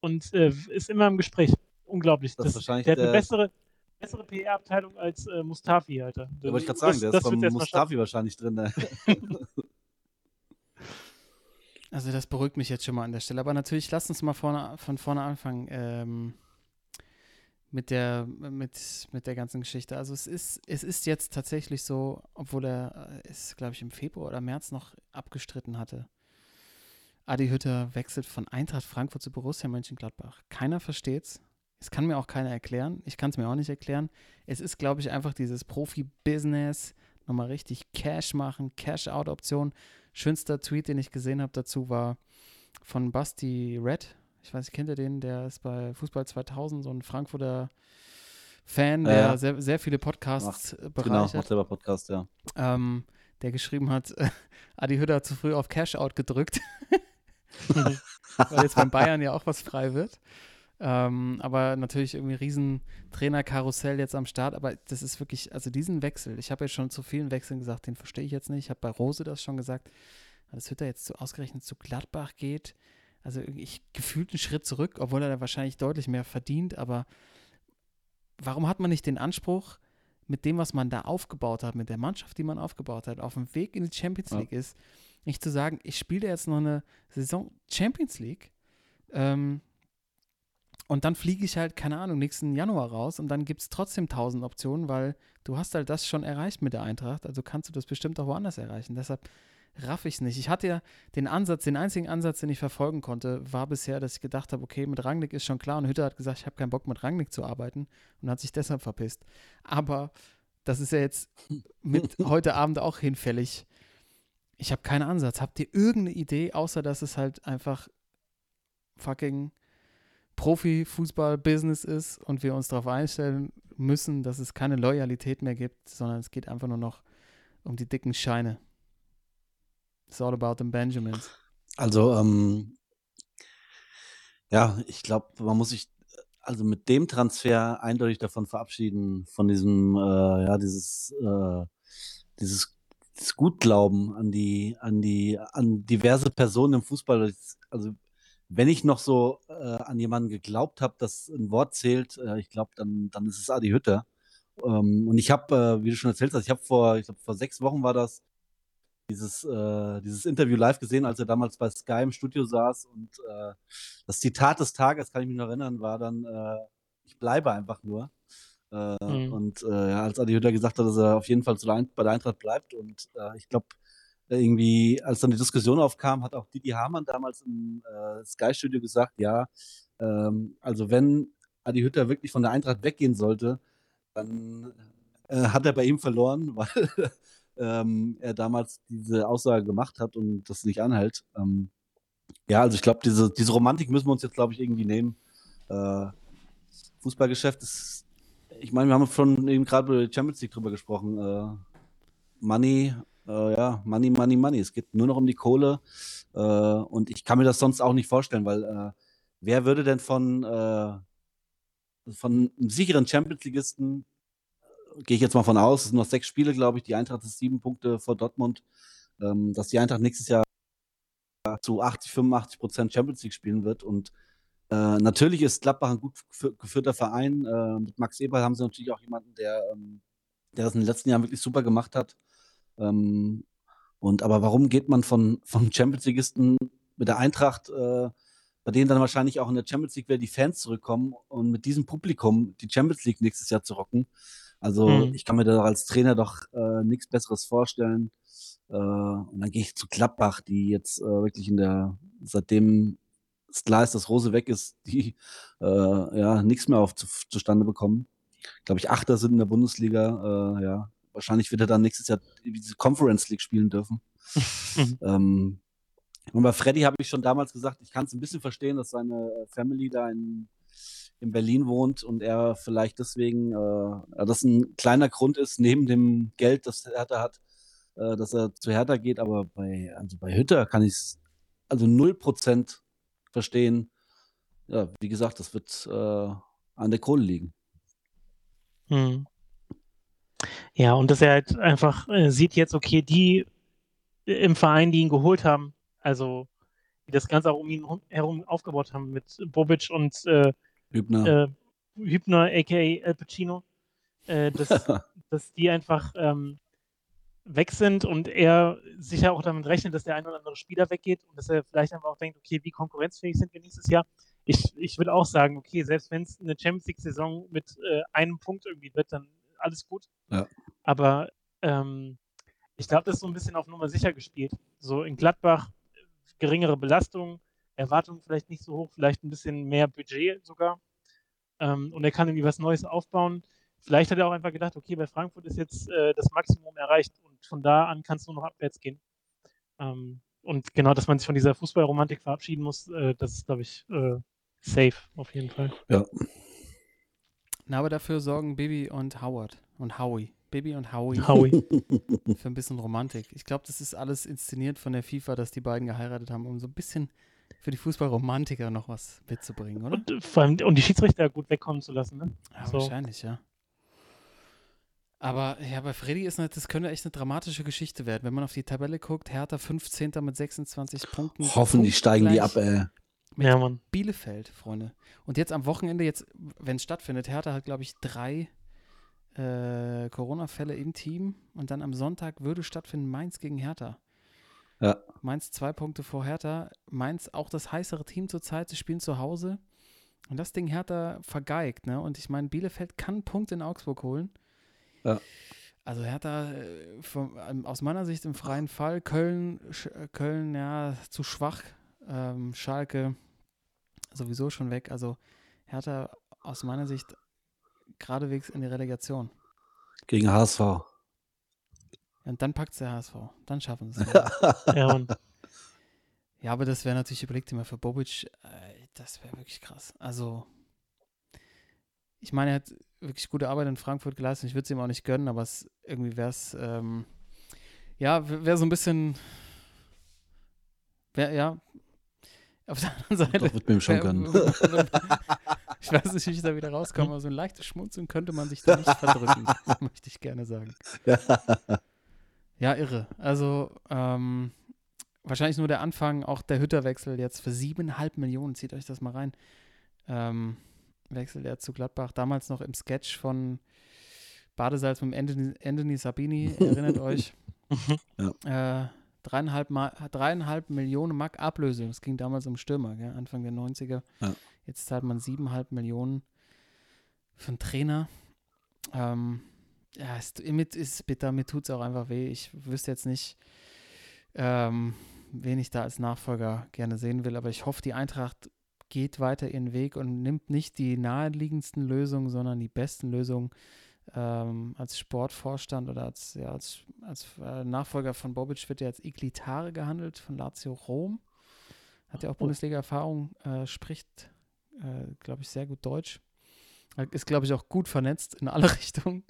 und äh, ist immer im Gespräch. Unglaublich. Das ist wahrscheinlich der hat eine der- bessere, bessere PR-Abteilung als äh, Mustafi, Alter. Da wollte ich gerade Das- sagen, der das ist vom. Mustafi wahrscheinlich drin. Ne? Also das beruhigt mich jetzt schon mal an der Stelle. Aber natürlich, lasst uns mal vorne, von vorne anfangen ähm, mit, der, mit, mit der ganzen Geschichte. Also es ist, es ist jetzt tatsächlich so, obwohl er äh, es, glaube ich, im Februar oder März noch abgestritten hatte. Adi Hütter wechselt von Eintracht Frankfurt zu Borussia Mönchengladbach. Keiner versteht's. Es kann mir auch keiner erklären. Ich kann es mir auch nicht erklären. Es ist, glaube ich, einfach dieses Profi-Business. Nochmal richtig Cash machen, Cash-Out-Option. Schönster Tweet, den ich gesehen habe dazu, war von Basti Red. Ich weiß nicht, kennt ihr den? Der ist bei Fußball 2000, so ein Frankfurter Fan, Ja, der ja. Sehr, sehr viele Podcasts Genau, bereichert macht selber Podcast, ja. ähm, der geschrieben hat, Adi Hütter hat zu früh auf Cash-Out gedrückt. weil jetzt beim Bayern ja auch was frei wird. Ähm, aber natürlich irgendwie riesen Trainerkarussell jetzt am Start. Aber das ist wirklich, also diesen Wechsel, ich habe jetzt schon zu vielen Wechseln gesagt, den verstehe ich jetzt nicht. Ich habe bei Rose das schon gesagt, dass Hütter jetzt zu, ausgerechnet zu Gladbach geht. Also ich gefühlt einen Schritt zurück, obwohl er da wahrscheinlich deutlich mehr verdient. Aber warum hat man nicht den Anspruch, mit dem, was man da aufgebaut hat, mit der Mannschaft, die man aufgebaut hat, auf dem Weg in die Champions League ja. ist, nicht zu sagen, ich spiele jetzt noch eine Saison Champions League ähm, und dann fliege ich halt, keine Ahnung, nächsten Januar raus und dann gibt es trotzdem tausend Optionen, weil du hast halt das schon erreicht mit der Eintracht, also kannst du das bestimmt auch woanders erreichen. Deshalb raff ich es nicht. Ich hatte ja den Ansatz, den einzigen Ansatz, den ich verfolgen konnte, war bisher, dass ich gedacht habe, okay, mit Rangnick ist schon klar und Hütter hat gesagt, ich habe keinen Bock mit Rangnick zu arbeiten und hat sich deshalb verpisst. Aber das ist ja jetzt mit heute Abend auch hinfällig. Ich habe keinen Ansatz. Habt ihr irgendeine Idee, außer dass es halt einfach fucking Profi-Fußball-Business ist und wir uns darauf einstellen müssen, dass es keine Loyalität mehr gibt, sondern es geht einfach nur noch um die dicken Scheine. It's all about the Benjamins. Also, ähm, ja, ich glaube, man muss sich also mit dem Transfer eindeutig davon verabschieden, von diesem, äh, ja, dieses, äh, dieses, dieses Gutglauben an die, an die, an diverse Personen im Fußball. Also, wenn ich noch so äh, an jemanden geglaubt habe, dass ein Wort zählt, äh, ich glaube, dann, dann ist es Adi Hütter. Ähm, und ich habe, äh, wie du schon erzählt hast, ich habe vor, ich glaube, vor sechs Wochen war das, dieses, äh, dieses Interview live gesehen, als er damals bei Sky im Studio saß. Und äh, das Zitat des Tages, kann ich mich noch erinnern, war dann, äh, ich bleibe einfach nur. Äh, mhm. Und äh, als Adi Hütter gesagt hat, dass er auf jeden Fall zu der bei der Eintracht bleibt. Und äh, ich glaube, irgendwie, als dann die Diskussion aufkam, hat auch Didi Hamann damals im Sky-Studio gesagt, ja, ähm, also wenn Adi Hütter wirklich von der Eintracht weggehen sollte, dann hat er bei ihm verloren, weil ähm, er damals diese Aussage gemacht hat und das nicht anhält. Ähm, ja, also ich glaube, diese, diese Romantik müssen wir uns jetzt, glaube ich, irgendwie nehmen. Äh, Fußballgeschäft ist, ich meine, wir haben schon eben gerade über die Champions League drüber gesprochen. Äh, Money, äh, ja, Money, Money, Money. Es geht nur noch um die Kohle. Äh, und ich kann mir das sonst auch nicht vorstellen, weil äh, wer würde denn von, äh, von einem sicheren Champions Leagueisten gehe ich jetzt mal von aus, es sind noch sechs Spiele, glaube ich. Die Eintracht ist sieben Punkte vor Dortmund. Ähm, dass die Eintracht nächstes Jahr zu 80, 85 Prozent Champions League spielen wird. Und äh, natürlich ist Gladbach ein gut geführter Verein. Äh, mit Max Eberl haben sie natürlich auch jemanden, der, ähm, der das in den letzten Jahren wirklich super gemacht hat. Ähm, und aber warum geht man von, von Champions Leagueisten mit der Eintracht, äh, bei denen dann wahrscheinlich auch in der Champions League wieder die Fans zurückkommen und mit diesem Publikum die Champions League nächstes Jahr zu rocken? Also mhm. ich kann mir da als Trainer doch äh, nichts Besseres vorstellen. Äh, und dann gehe ich zu Klappbach, die jetzt äh, wirklich in der, seitdem es klar ist, dass Rose weg ist, die äh, ja nichts mehr auf zu, zustande bekommen. Glaube ich, Achter sind in der Bundesliga. Äh, ja, wahrscheinlich wird er dann nächstes Jahr diese Conference League spielen dürfen. Ähm, und bei Freddy habe ich schon damals gesagt, ich kann es ein bisschen verstehen, dass seine Family da in in Berlin wohnt und er vielleicht deswegen, äh, das ein kleiner Grund ist, neben dem Geld, das Hertha hat, äh, dass er zu Hertha geht, aber bei, also bei Hütter kann ich es also 0% verstehen. Ja, wie gesagt, das wird äh, an der Kohle liegen. Hm. Ja, und dass er halt einfach äh, sieht jetzt, okay, die im Verein, die ihn geholt haben, also die das Ganze auch um ihn herum aufgebaut haben mit Bobic und äh, Hübner. Äh, Hübner, a.k.a. Al Pacino, äh, dass, dass die einfach ähm, weg sind und er sicher auch damit rechnet, dass der ein oder andere Spieler weggeht und dass er vielleicht einfach auch denkt, okay, wie konkurrenzfähig sind wir nächstes Jahr? Ich, ich würde auch sagen, okay, selbst wenn es eine Champions League-Saison mit äh, einem Punkt irgendwie wird, dann alles gut. Ja. Aber ähm, ich glaube, das ist so ein bisschen auf Nummer sicher gespielt. So in Gladbach geringere Belastung, Erwartungen vielleicht nicht so hoch, vielleicht ein bisschen mehr Budget sogar. Ähm, und er kann irgendwie was Neues aufbauen. Vielleicht hat er auch einfach gedacht, okay, bei Frankfurt ist jetzt äh, das Maximum erreicht und von da an kann es nur noch abwärts gehen. Ähm, und genau, dass man sich von dieser Fußballromantik verabschieden muss, äh, das ist, glaube ich, äh, safe auf jeden Fall. Ja. Na, aber dafür sorgen Bibi und Howard und Howie. Bibi und Howie. Howie. Für ein bisschen Romantik. Ich glaube, das ist alles inszeniert von der FIFA, dass die beiden geheiratet haben, um so ein bisschen für die Fußballromantiker noch was mitzubringen, oder? Und, äh, vor allem, und die Schiedsrichter gut wegkommen zu lassen, ne? Ja, So. wahrscheinlich, ja. Aber ja, bei Freddy ist eine, das könnte echt eine dramatische Geschichte werden. Wenn man auf die Tabelle guckt, Hertha 15. mit 26 Punkten. Hoffentlich steigen die ab, ey. Mit Ja, Mann. Bielefeld, Freunde. Und jetzt am Wochenende, jetzt, wenn es stattfindet, Hertha hat, glaube ich, drei äh, Corona-Fälle im Team. Und dann am Sonntag würde stattfinden Mainz gegen Hertha. Ja. Mainz zwei Punkte vor Hertha. Mainz auch das heißere Team zurzeit. Sie spielen zu Hause. Und das Ding Hertha vergeigt, ne? Und ich meine, Bielefeld kann Punkte in Augsburg holen. Ja. Also Hertha äh, vom, ähm, aus meiner Sicht im freien Fall. Köln, äh, Köln, ja, zu schwach. Ähm, Schalke sowieso schon weg. Also Hertha aus meiner Sicht geradewegs in die Relegation. Gegen HSV. Und dann packt es der HSV. Dann schaffen sie es. Ja. Ja, aber das wäre natürlich, überlegt mal für Bobic, äh, das wäre wirklich krass. Also, ich meine, er hat wirklich gute Arbeit in Frankfurt geleistet. Ich würde es ihm auch nicht gönnen, aber es, irgendwie wäre es, ähm, ja, wäre so ein bisschen, wär, ja, auf der anderen Seite. Doch, wird mir schon gönnen. ich weiß nicht, wie ich da wieder rauskomme, aber so ein leichtes Schmunzeln könnte man sich da nicht verdrücken, möchte ich gerne sagen. Ja, irre. Also, ähm, wahrscheinlich nur der Anfang, auch der Hütterwechsel jetzt für siebeneinhalb Millionen, zieht euch das mal rein. Ähm, wechselt er zu Gladbach, damals noch im Sketch von Badesalz mit Anthony, Anthony Sabini, erinnert euch. Äh, dreieinhalb, Ma dreieinhalb Millionen Mark Ablösung, es ging damals um Stürmer, gell, Anfang der 90er. Ja. Jetzt zahlt man siebeneinhalb Millionen für einen Trainer. Ähm, ja, mir ist bitter, mir tut es auch einfach weh. Ich wüsste jetzt nicht, ähm, wen ich da als Nachfolger gerne sehen will, aber ich hoffe, die Eintracht geht weiter ihren Weg und nimmt nicht die naheliegendsten Lösungen, sondern die besten Lösungen ähm, als Sportvorstand oder als, ja, als, als äh, Nachfolger von Bobic wird ja als Iglitare gehandelt von Lazio Rom. Hat ja auch Oh. Bundesliga-Erfahrung, äh, spricht, äh, glaube ich, sehr gut Deutsch. Ist, glaube ich, auch gut vernetzt in alle Richtungen.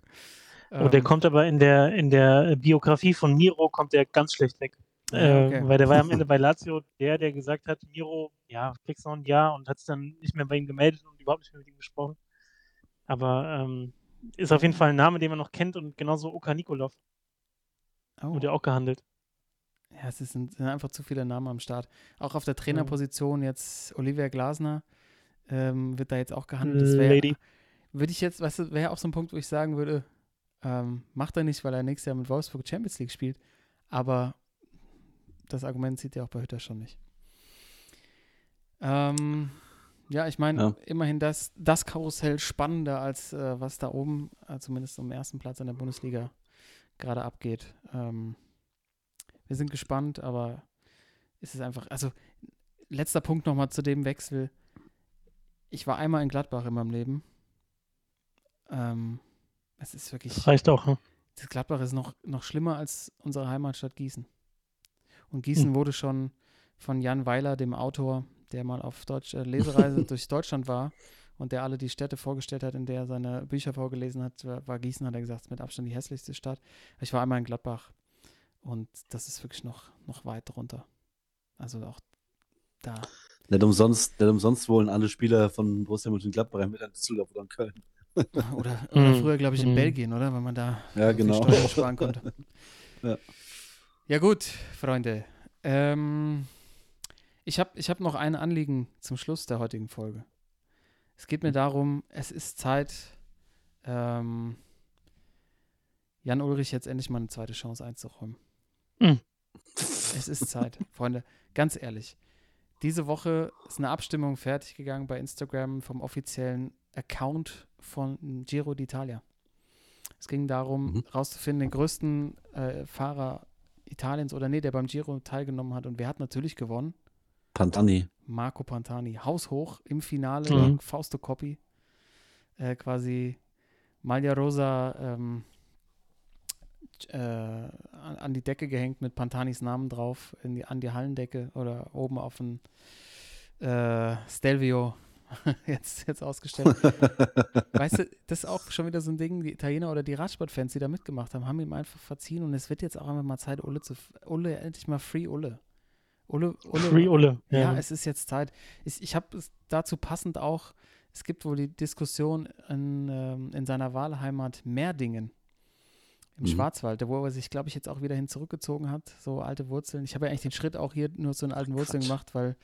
Und der Ähm, kommt aber in der, in der Biografie von Miro kommt der ganz schlecht weg. Äh, okay. Weil der war am Ende bei Lazio der, der gesagt hat, Miro, ja, kriegst noch ein Jahr und hat es dann nicht mehr bei ihm gemeldet und überhaupt nicht mehr mit ihm gesprochen. Aber ähm, ist auf jeden Fall ein Name, den man noch kennt und genauso Oka Nikolov oh. wurde auch gehandelt. Ja, es sind, einfach zu viele Namen am Start. Auch auf der Trainerposition jetzt Olivia Glasner ähm, wird da jetzt auch gehandelt. Das wär, Lady. Würde ich jetzt, weißt du, wäre auch so ein Punkt, wo ich sagen würde, ähm, macht er nicht, weil er nächstes Jahr mit Wolfsburg Champions League spielt. Aber das Argument zieht ja auch bei Hütter schon nicht. Ähm, ja, ich meine, Ja. immerhin das, das Karussell spannender als äh, was da oben, äh, zumindest am ersten Platz in der Bundesliga, gerade abgeht. Ähm, wir sind gespannt, aber es ist einfach, also letzter Punkt nochmal zu dem Wechsel. Ich war einmal in Gladbach in meinem Leben. Ähm, es ist wirklich, Das reicht auch. Ne? das Gladbach ist noch, noch schlimmer als unsere Heimatstadt Gießen. Und Gießen Hm. wurde schon von Jan Weiler, dem Autor, der mal auf Deutsch, äh, Lesereise durch Deutschland war und der alle die Städte vorgestellt hat, in der er seine Bücher vorgelesen hat, war Gießen, hat er gesagt, ist mit Abstand die hässlichste Stadt. Ich war einmal in Gladbach und das ist wirklich noch, noch weit drunter. Also auch da. Nicht umsonst, nicht umsonst wollen alle Spieler von Borussia Mönchengladbach entweder in Düsseldorf oder in Köln. Oder, oder Mm, früher, glaube ich, in mm. Belgien, oder? Weil man da Ja, so genau. Steuern sparen konnte. Ja. ja, gut, Freunde. Ähm, ich habe ich hab noch ein Anliegen zum Schluss der heutigen Folge. Es geht mir darum, es ist Zeit, ähm, Jan Ulrich jetzt endlich mal eine zweite Chance einzuräumen. Mhm. Es ist Zeit, Freunde. Ganz ehrlich. Diese Woche ist eine Abstimmung fertig gegangen bei Instagram vom offiziellen Account von Giro d'Italia. Es ging darum, Mhm. rauszufinden, den größten äh, Fahrer Italiens oder nee, der beim Giro teilgenommen hat. Und wer hat natürlich gewonnen? Pantani. Marco Pantani. Haushoch im Finale Mhm. Fausto Coppi. Äh, quasi Maglia Rosa ähm, äh, an, an die Decke gehängt mit Pantanis Namen drauf, in die, an die Hallendecke oder oben auf ein äh, Stelvio jetzt, jetzt ausgestellt. weißt du, das ist auch schon wieder so ein Ding, die Italiener oder die Radsportfans, die da mitgemacht haben, haben ihm einfach verziehen und es wird jetzt auch einfach mal Zeit, Ulle zu, Ulle, endlich mal Free Ulle. Ulle, Ulle, Free Ulle. Ja, Ja. es ist jetzt Zeit. Ich, ich habe dazu passend auch, es gibt wohl die Diskussion in, ähm, in seiner Wahlheimat Merdingen im Mhm. Schwarzwald, wo er sich, glaube ich, jetzt auch wieder hin zurückgezogen hat, so alte Wurzeln. Ich habe ja eigentlich den Schritt auch hier nur zu den alten Wurzeln Quatsch. gemacht, weil,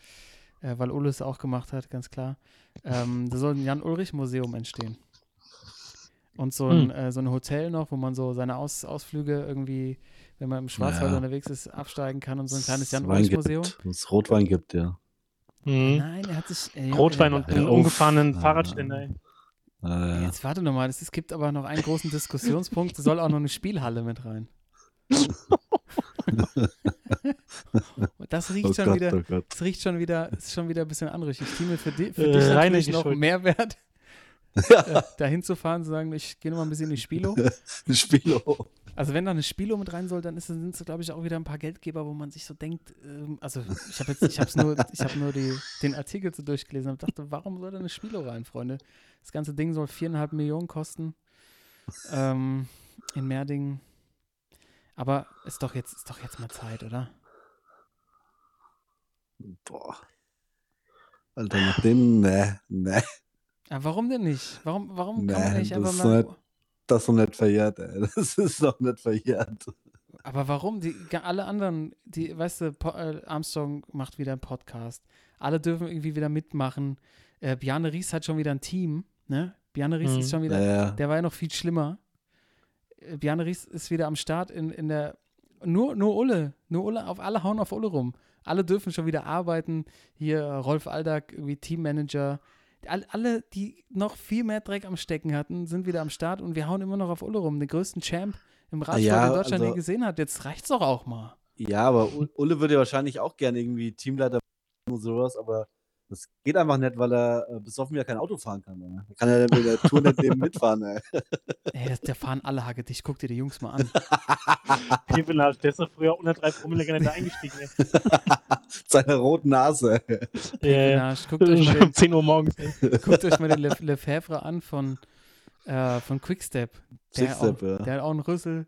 äh, weil Ulle es auch gemacht hat, ganz klar. Ähm, da soll ein Jan-Ulrich-Museum entstehen. Und so ein, Hm. äh, so ein Hotel noch, wo man so seine Aus Ausflüge irgendwie, wenn man im Schwarzwald Ja. unterwegs ist, absteigen kann und so ein kleines Es Wein Wo es Rotwein gibt, ja. Mhm. Nein, er hat sich. Äh, Rotwein äh, und einen umgefahrenen Ah. Fahrradständer. ey. Äh, Jetzt warte noch mal, es, gibt aber noch einen großen Diskussionspunkt, es soll auch noch eine Spielhalle mit rein. Das riecht oh schon Gott, wieder, oh es riecht schon wieder, ist schon wieder ein bisschen anrüchig. Timo, für, di für Äh, dich natürlich noch Schuld. Mehrwert, äh, dahin zu fahren, zu sagen, ich gehe noch mal ein bisschen in die Spilo. Ein Spilo. Also wenn da eine Spilo mit rein soll, dann sind es, glaube ich, auch wieder ein paar Geldgeber, wo man sich so denkt, ähm, also ich habe jetzt, ich habe nur, ich habe nur die, den Artikel so durchgelesen und dachte, warum soll da eine Spilo rein, Freunde? Das ganze Ding soll viereinhalb Millionen kosten ähm, in Merdingen. Aber ist doch jetzt, ist doch jetzt mal Zeit, oder? Boah. Alter, nach dem, ne, ne. Aber warum denn nicht? Warum, warum kann man Nee, nicht einfach mal. Das ist doch nicht verjährt, ey. Das ist doch nicht verjährt. Aber warum? Die, alle anderen, die, weißt du, po, äh, Armstrong macht wieder einen Podcast. Alle dürfen irgendwie wieder mitmachen. Äh, Bjarne Ries hat schon wieder ein Team, ne? Bjarne Ries Mhm. ist schon wieder, Ja, der war ja noch viel schlimmer. Äh, Bjarne Ries ist wieder am Start in, in der, nur, nur Ulle, nur Ulle, auf alle hauen auf Ulle rum. Alle dürfen schon wieder arbeiten. Hier Rolf Aldag, irgendwie Teammanager. All, alle, die noch viel mehr Dreck am Stecken hatten, sind wieder am Start und wir hauen immer noch auf Ulle rum. Den größten Champ im Radsport, ja, den Deutschland also- je gesehen hat. Jetzt reicht's doch auch mal. ja, aber Ulle würde ja wahrscheinlich auch gerne irgendwie Teamleiter und sowas, aber das geht einfach nicht, weil er äh, besoffen ja kein Auto fahren kann. Ne? Er kann ja mit der Tour nicht neben mitfahren. Ey. Ey, das, der fahren alle hagedicht. Guck dir die Jungs mal an. Piepenarsch, der ist doch früher unter drei Promille gerne da eingestiegen. Ey. Seine roten Nase. Arsch. Guckt, euch mal um den, 10 Uhr morgens. Ey. guckt euch mal den Le Lefebvre an von, äh, von Quickstep. Der, Quickstep, auch, ja. der hat auch einen Rüssel.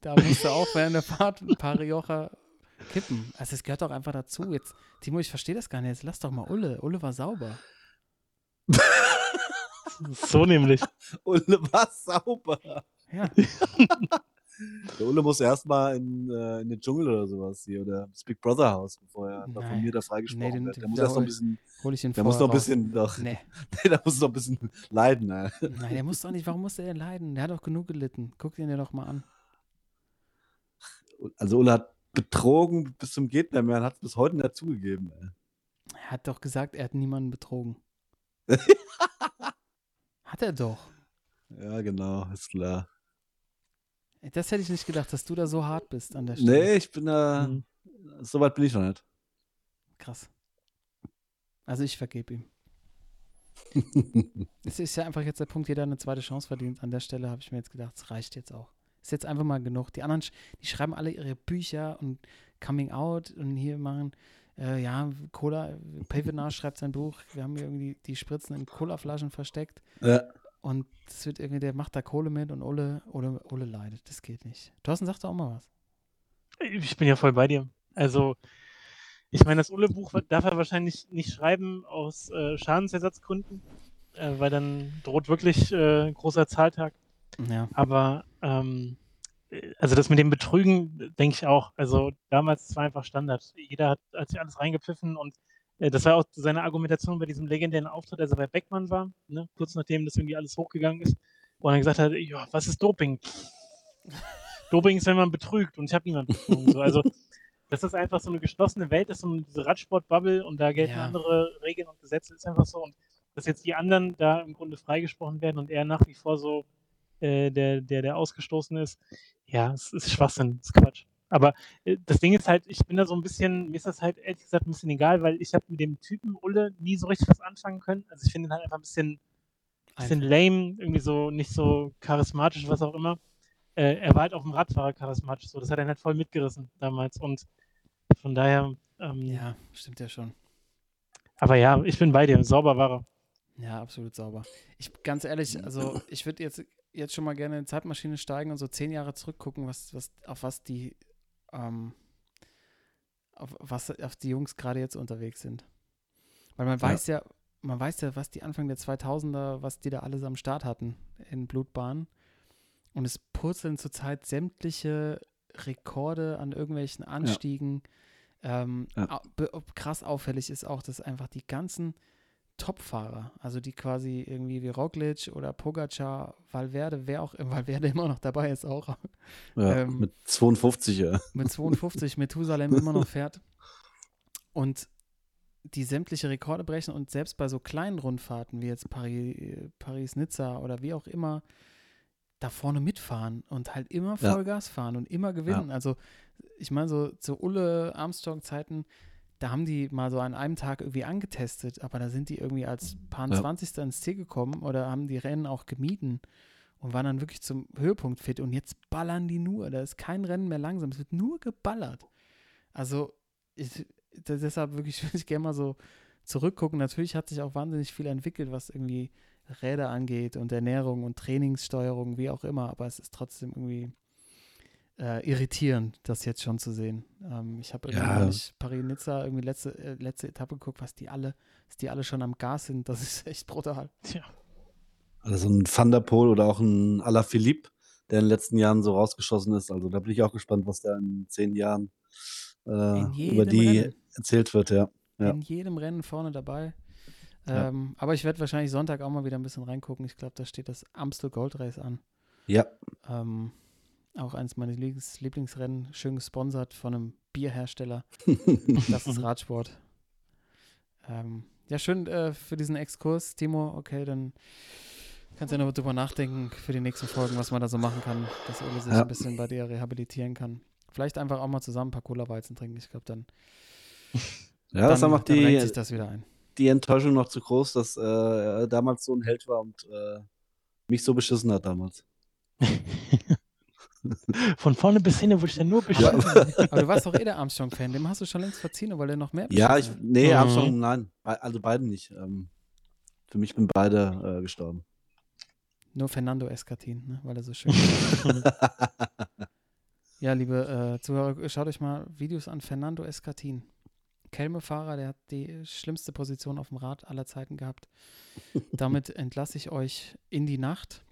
Da musste auch während der Fahrt ein paar Rioja kippen. Also es gehört doch einfach dazu. Jetzt, Timo, ich verstehe das gar nicht. Jetzt lass doch mal Ulle. Ulle war sauber. So nämlich. Ulle war sauber. Ja. Der Ulle muss erstmal in, äh, in den Dschungel oder sowas hier oder ins Big Brother Haus, bevor er da von mir da freigesprochen Nee, den- wird. Der den muss erst noch ein bisschen, Hol ich ihn der muss noch ein bisschen, doch, Nee. der muss noch ein bisschen leiden. Ne? Nein, der muss doch nicht. Warum muss der denn leiden? Der hat doch genug gelitten. Guck ihn dir doch mal an. Also Ulle hat betrogen bis zum geht nicht mehr und hat es bis heute nicht zugegeben. Ey. Er hat doch gesagt, er hat niemanden betrogen. hat er doch. Ja, genau, ist klar. Das hätte ich nicht gedacht, dass du da so hart bist an der Stelle. Nee, ich bin da, Mhm. so weit bin ich noch nicht. Krass. Also ich vergebe ihm. Es ist ja einfach jetzt der Punkt, jeder eine zweite Chance verdient. An der Stelle habe ich mir jetzt gedacht, es reicht jetzt auch. Ist jetzt einfach mal genug. Die anderen, die schreiben alle ihre Bücher und Coming Out und hier machen, äh, ja, Cola, Pavenar schreibt sein Buch, wir haben hier irgendwie die Spritzen in Colaflaschen versteckt ja. und es wird irgendwie, der macht da Kohle mit und Ole, Ole, Ole leidet. Das geht nicht. Thorsten, sag doch auch mal was. Ich bin ja voll bei dir. Also, ich meine, das Ulle-Buch darf er wahrscheinlich nicht schreiben aus äh, Schadensersatzgründen, äh, weil dann droht wirklich äh, ein großer Zahltag. Ja. Aber, ähm, äh, also das mit dem Betrügen, denke ich auch. Also damals war einfach Standard. Jeder hat, hat sich alles reingepfiffen und äh, das war auch seine Argumentation bei diesem legendären Auftritt, als er bei Beckmann war, ne? kurz nachdem das irgendwie alles hochgegangen ist, wo er dann gesagt hat, ja, was ist Doping? Doping ist, wenn man betrügt und ich habe niemanden betrogen. So, also das ist einfach so eine geschlossene Welt, das ist so eine, diese Radsport-Bubble und da gelten Ja. andere Regeln und Gesetze, ist einfach so. Und dass jetzt die anderen da im Grunde freigesprochen werden und er nach wie vor so äh, der, der, der ausgestoßen ist, ja, es ist Schwachsinn, es ist Quatsch. Aber äh, das Ding ist halt, ich bin da so ein bisschen, mir ist das halt ehrlich gesagt ein bisschen egal, weil ich habe mit dem Typen Ulle nie so richtig was anfangen können. Also ich finde ihn halt einfach ein bisschen, bisschen lame, irgendwie so nicht so charismatisch, was auch immer. Äh, er war halt auf dem Radfahrer charismatisch, so das hat er halt voll mitgerissen damals und von daher, ähm, Ja, stimmt ja schon. aber ja, ich bin bei dir, sauber war er. Ja, absolut sauber. Ich ganz ehrlich, also ich würde jetzt, jetzt schon mal gerne in die Zeitmaschine steigen und so zehn Jahre zurückgucken, was, was, auf was die, ähm, auf, was auf die Jungs gerade jetzt unterwegs sind. Weil man Ja. weiß ja, man weiß ja, was die Anfang der 2000er, was die da alles am Start hatten in Blutbahn. Und es purzeln zurzeit sämtliche Rekorde an irgendwelchen Anstiegen. Ähm, Ja. be- ob- krass auffällig ist auch, dass einfach die ganzen Top-Fahrer, also die quasi irgendwie wie Roglic oder Pogacar, Valverde, wer auch Valverde immer noch dabei ist auch, Ja, Ähm, mit 52, ja. mit 52 Methusalem immer noch fährt und die sämtliche Rekorde brechen und selbst bei so kleinen Rundfahrten wie jetzt Paris, Paris-Nizza oder wie auch immer da vorne mitfahren und halt immer Ja. Vollgas fahren und immer gewinnen. Also ich meine so zu Ulle Armstrong-Zeiten, da haben die mal so an einem Tag irgendwie angetestet, aber da sind die irgendwie als paar Ja. 20. ins Ziel gekommen oder haben die Rennen auch gemieden und waren dann wirklich zum Höhepunkt fit und jetzt ballern die nur. Da ist kein Rennen mehr langsam, es wird nur geballert. Also ich, deshalb wirklich würde ich gerne mal so zurückgucken. Natürlich hat sich auch wahnsinnig viel entwickelt, was irgendwie Räder angeht und Ernährung und Trainingssteuerung, wie auch immer, aber es ist trotzdem irgendwie äh, irritierend, das jetzt schon zu sehen. Ähm, ich habe irgendwie Ja. Paris-Nizza irgendwie letzte, äh, letzte Etappe geguckt, was die alle, dass die alle schon am Gas sind. Das ist echt brutal. Tja. Also ein Van der Poel oder auch ein Alaphilippe, der in den letzten Jahren so rausgeschossen ist. Also da bin ich auch gespannt, was da in zehn Jahren äh, In über die Rennen. erzählt wird, ja. Ja. In jedem Rennen vorne dabei. Ja. Ähm, aber ich werde wahrscheinlich Sonntag auch mal wieder ein bisschen reingucken. Ich glaube, da steht das Amstel Gold Race an. Ja, Ähm, auch eines meiner Lieblings Lieblingsrennen, schön gesponsert von einem Bierhersteller. Das ist Radsport. Ähm, ja, schön äh, für diesen Exkurs, Timo. Okay, dann kannst du ja noch drüber nachdenken für die nächsten Folgen, was man da so machen kann, dass Ole sich Ja. ein bisschen bei dir rehabilitieren kann. Vielleicht einfach auch mal zusammen ein paar Cola-Weizen trinken. Ich glaube, dann, ja das dann, macht dann die, sich das wieder ein. die Enttäuschung noch zu groß, dass äh, er damals so ein Held war und äh, mich so beschissen hat damals. Von vorne bis hinten wurde ich dann nur Ja. beschissen. Aber du warst doch eh der Armstrong-Fan. Dem hast du schon längst verziehen, weil er noch mehr Ja, ich, nee, Mhm. Armstrong, nein. Also beiden nicht. Ähm, für mich bin beide äh, gestorben. Nur Fernando Escatin, ne? weil er so schön ist. Ja, liebe äh, Zuhörer, schaut euch mal Videos an Fernando Escatin. Kelme-Fahrer, der hat die schlimmste Position auf dem Rad aller Zeiten gehabt. Damit entlasse ich euch in die Nacht.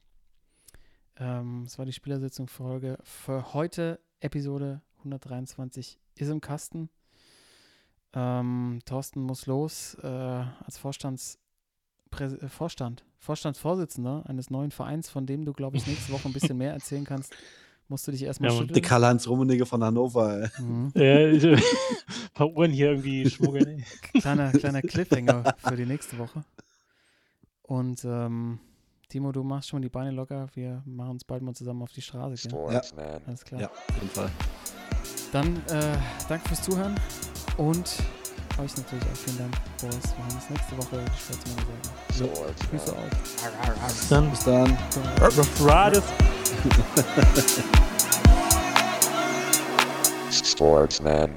Ähm, das war die Spielersitzung-Folge für heute. Episode 123 ist im Kasten. Ähm, Thorsten muss los äh, als Vorstands äh, Vorstand, Vorstandsvorsitzender eines neuen Vereins, von dem du, glaube ich, nächste Woche ein bisschen mehr erzählen kannst. Musst du dich erstmal Ja, schütteln. Der Karl-Heinz Rummenigge von Hannover. Ey. Mhm. Äh, ich- ein paar Uhren hier irgendwie schmuggeln. Kleiner, kleiner Cliffhanger für die nächste Woche. Und ähm, Timo, du machst schon die Beine locker. Wir machen uns bald mal zusammen auf die Straße. Gell? Sportsman. Alles klar. Ja, auf jeden Fall. Dann äh, danke fürs Zuhören und euch natürlich auch vielen Dank, Boris. Wir haben uns nächste Woche die Sportsmänner sagen. Grüße Sportsman. aus. Dann Bis dann. Riders. Sportsman.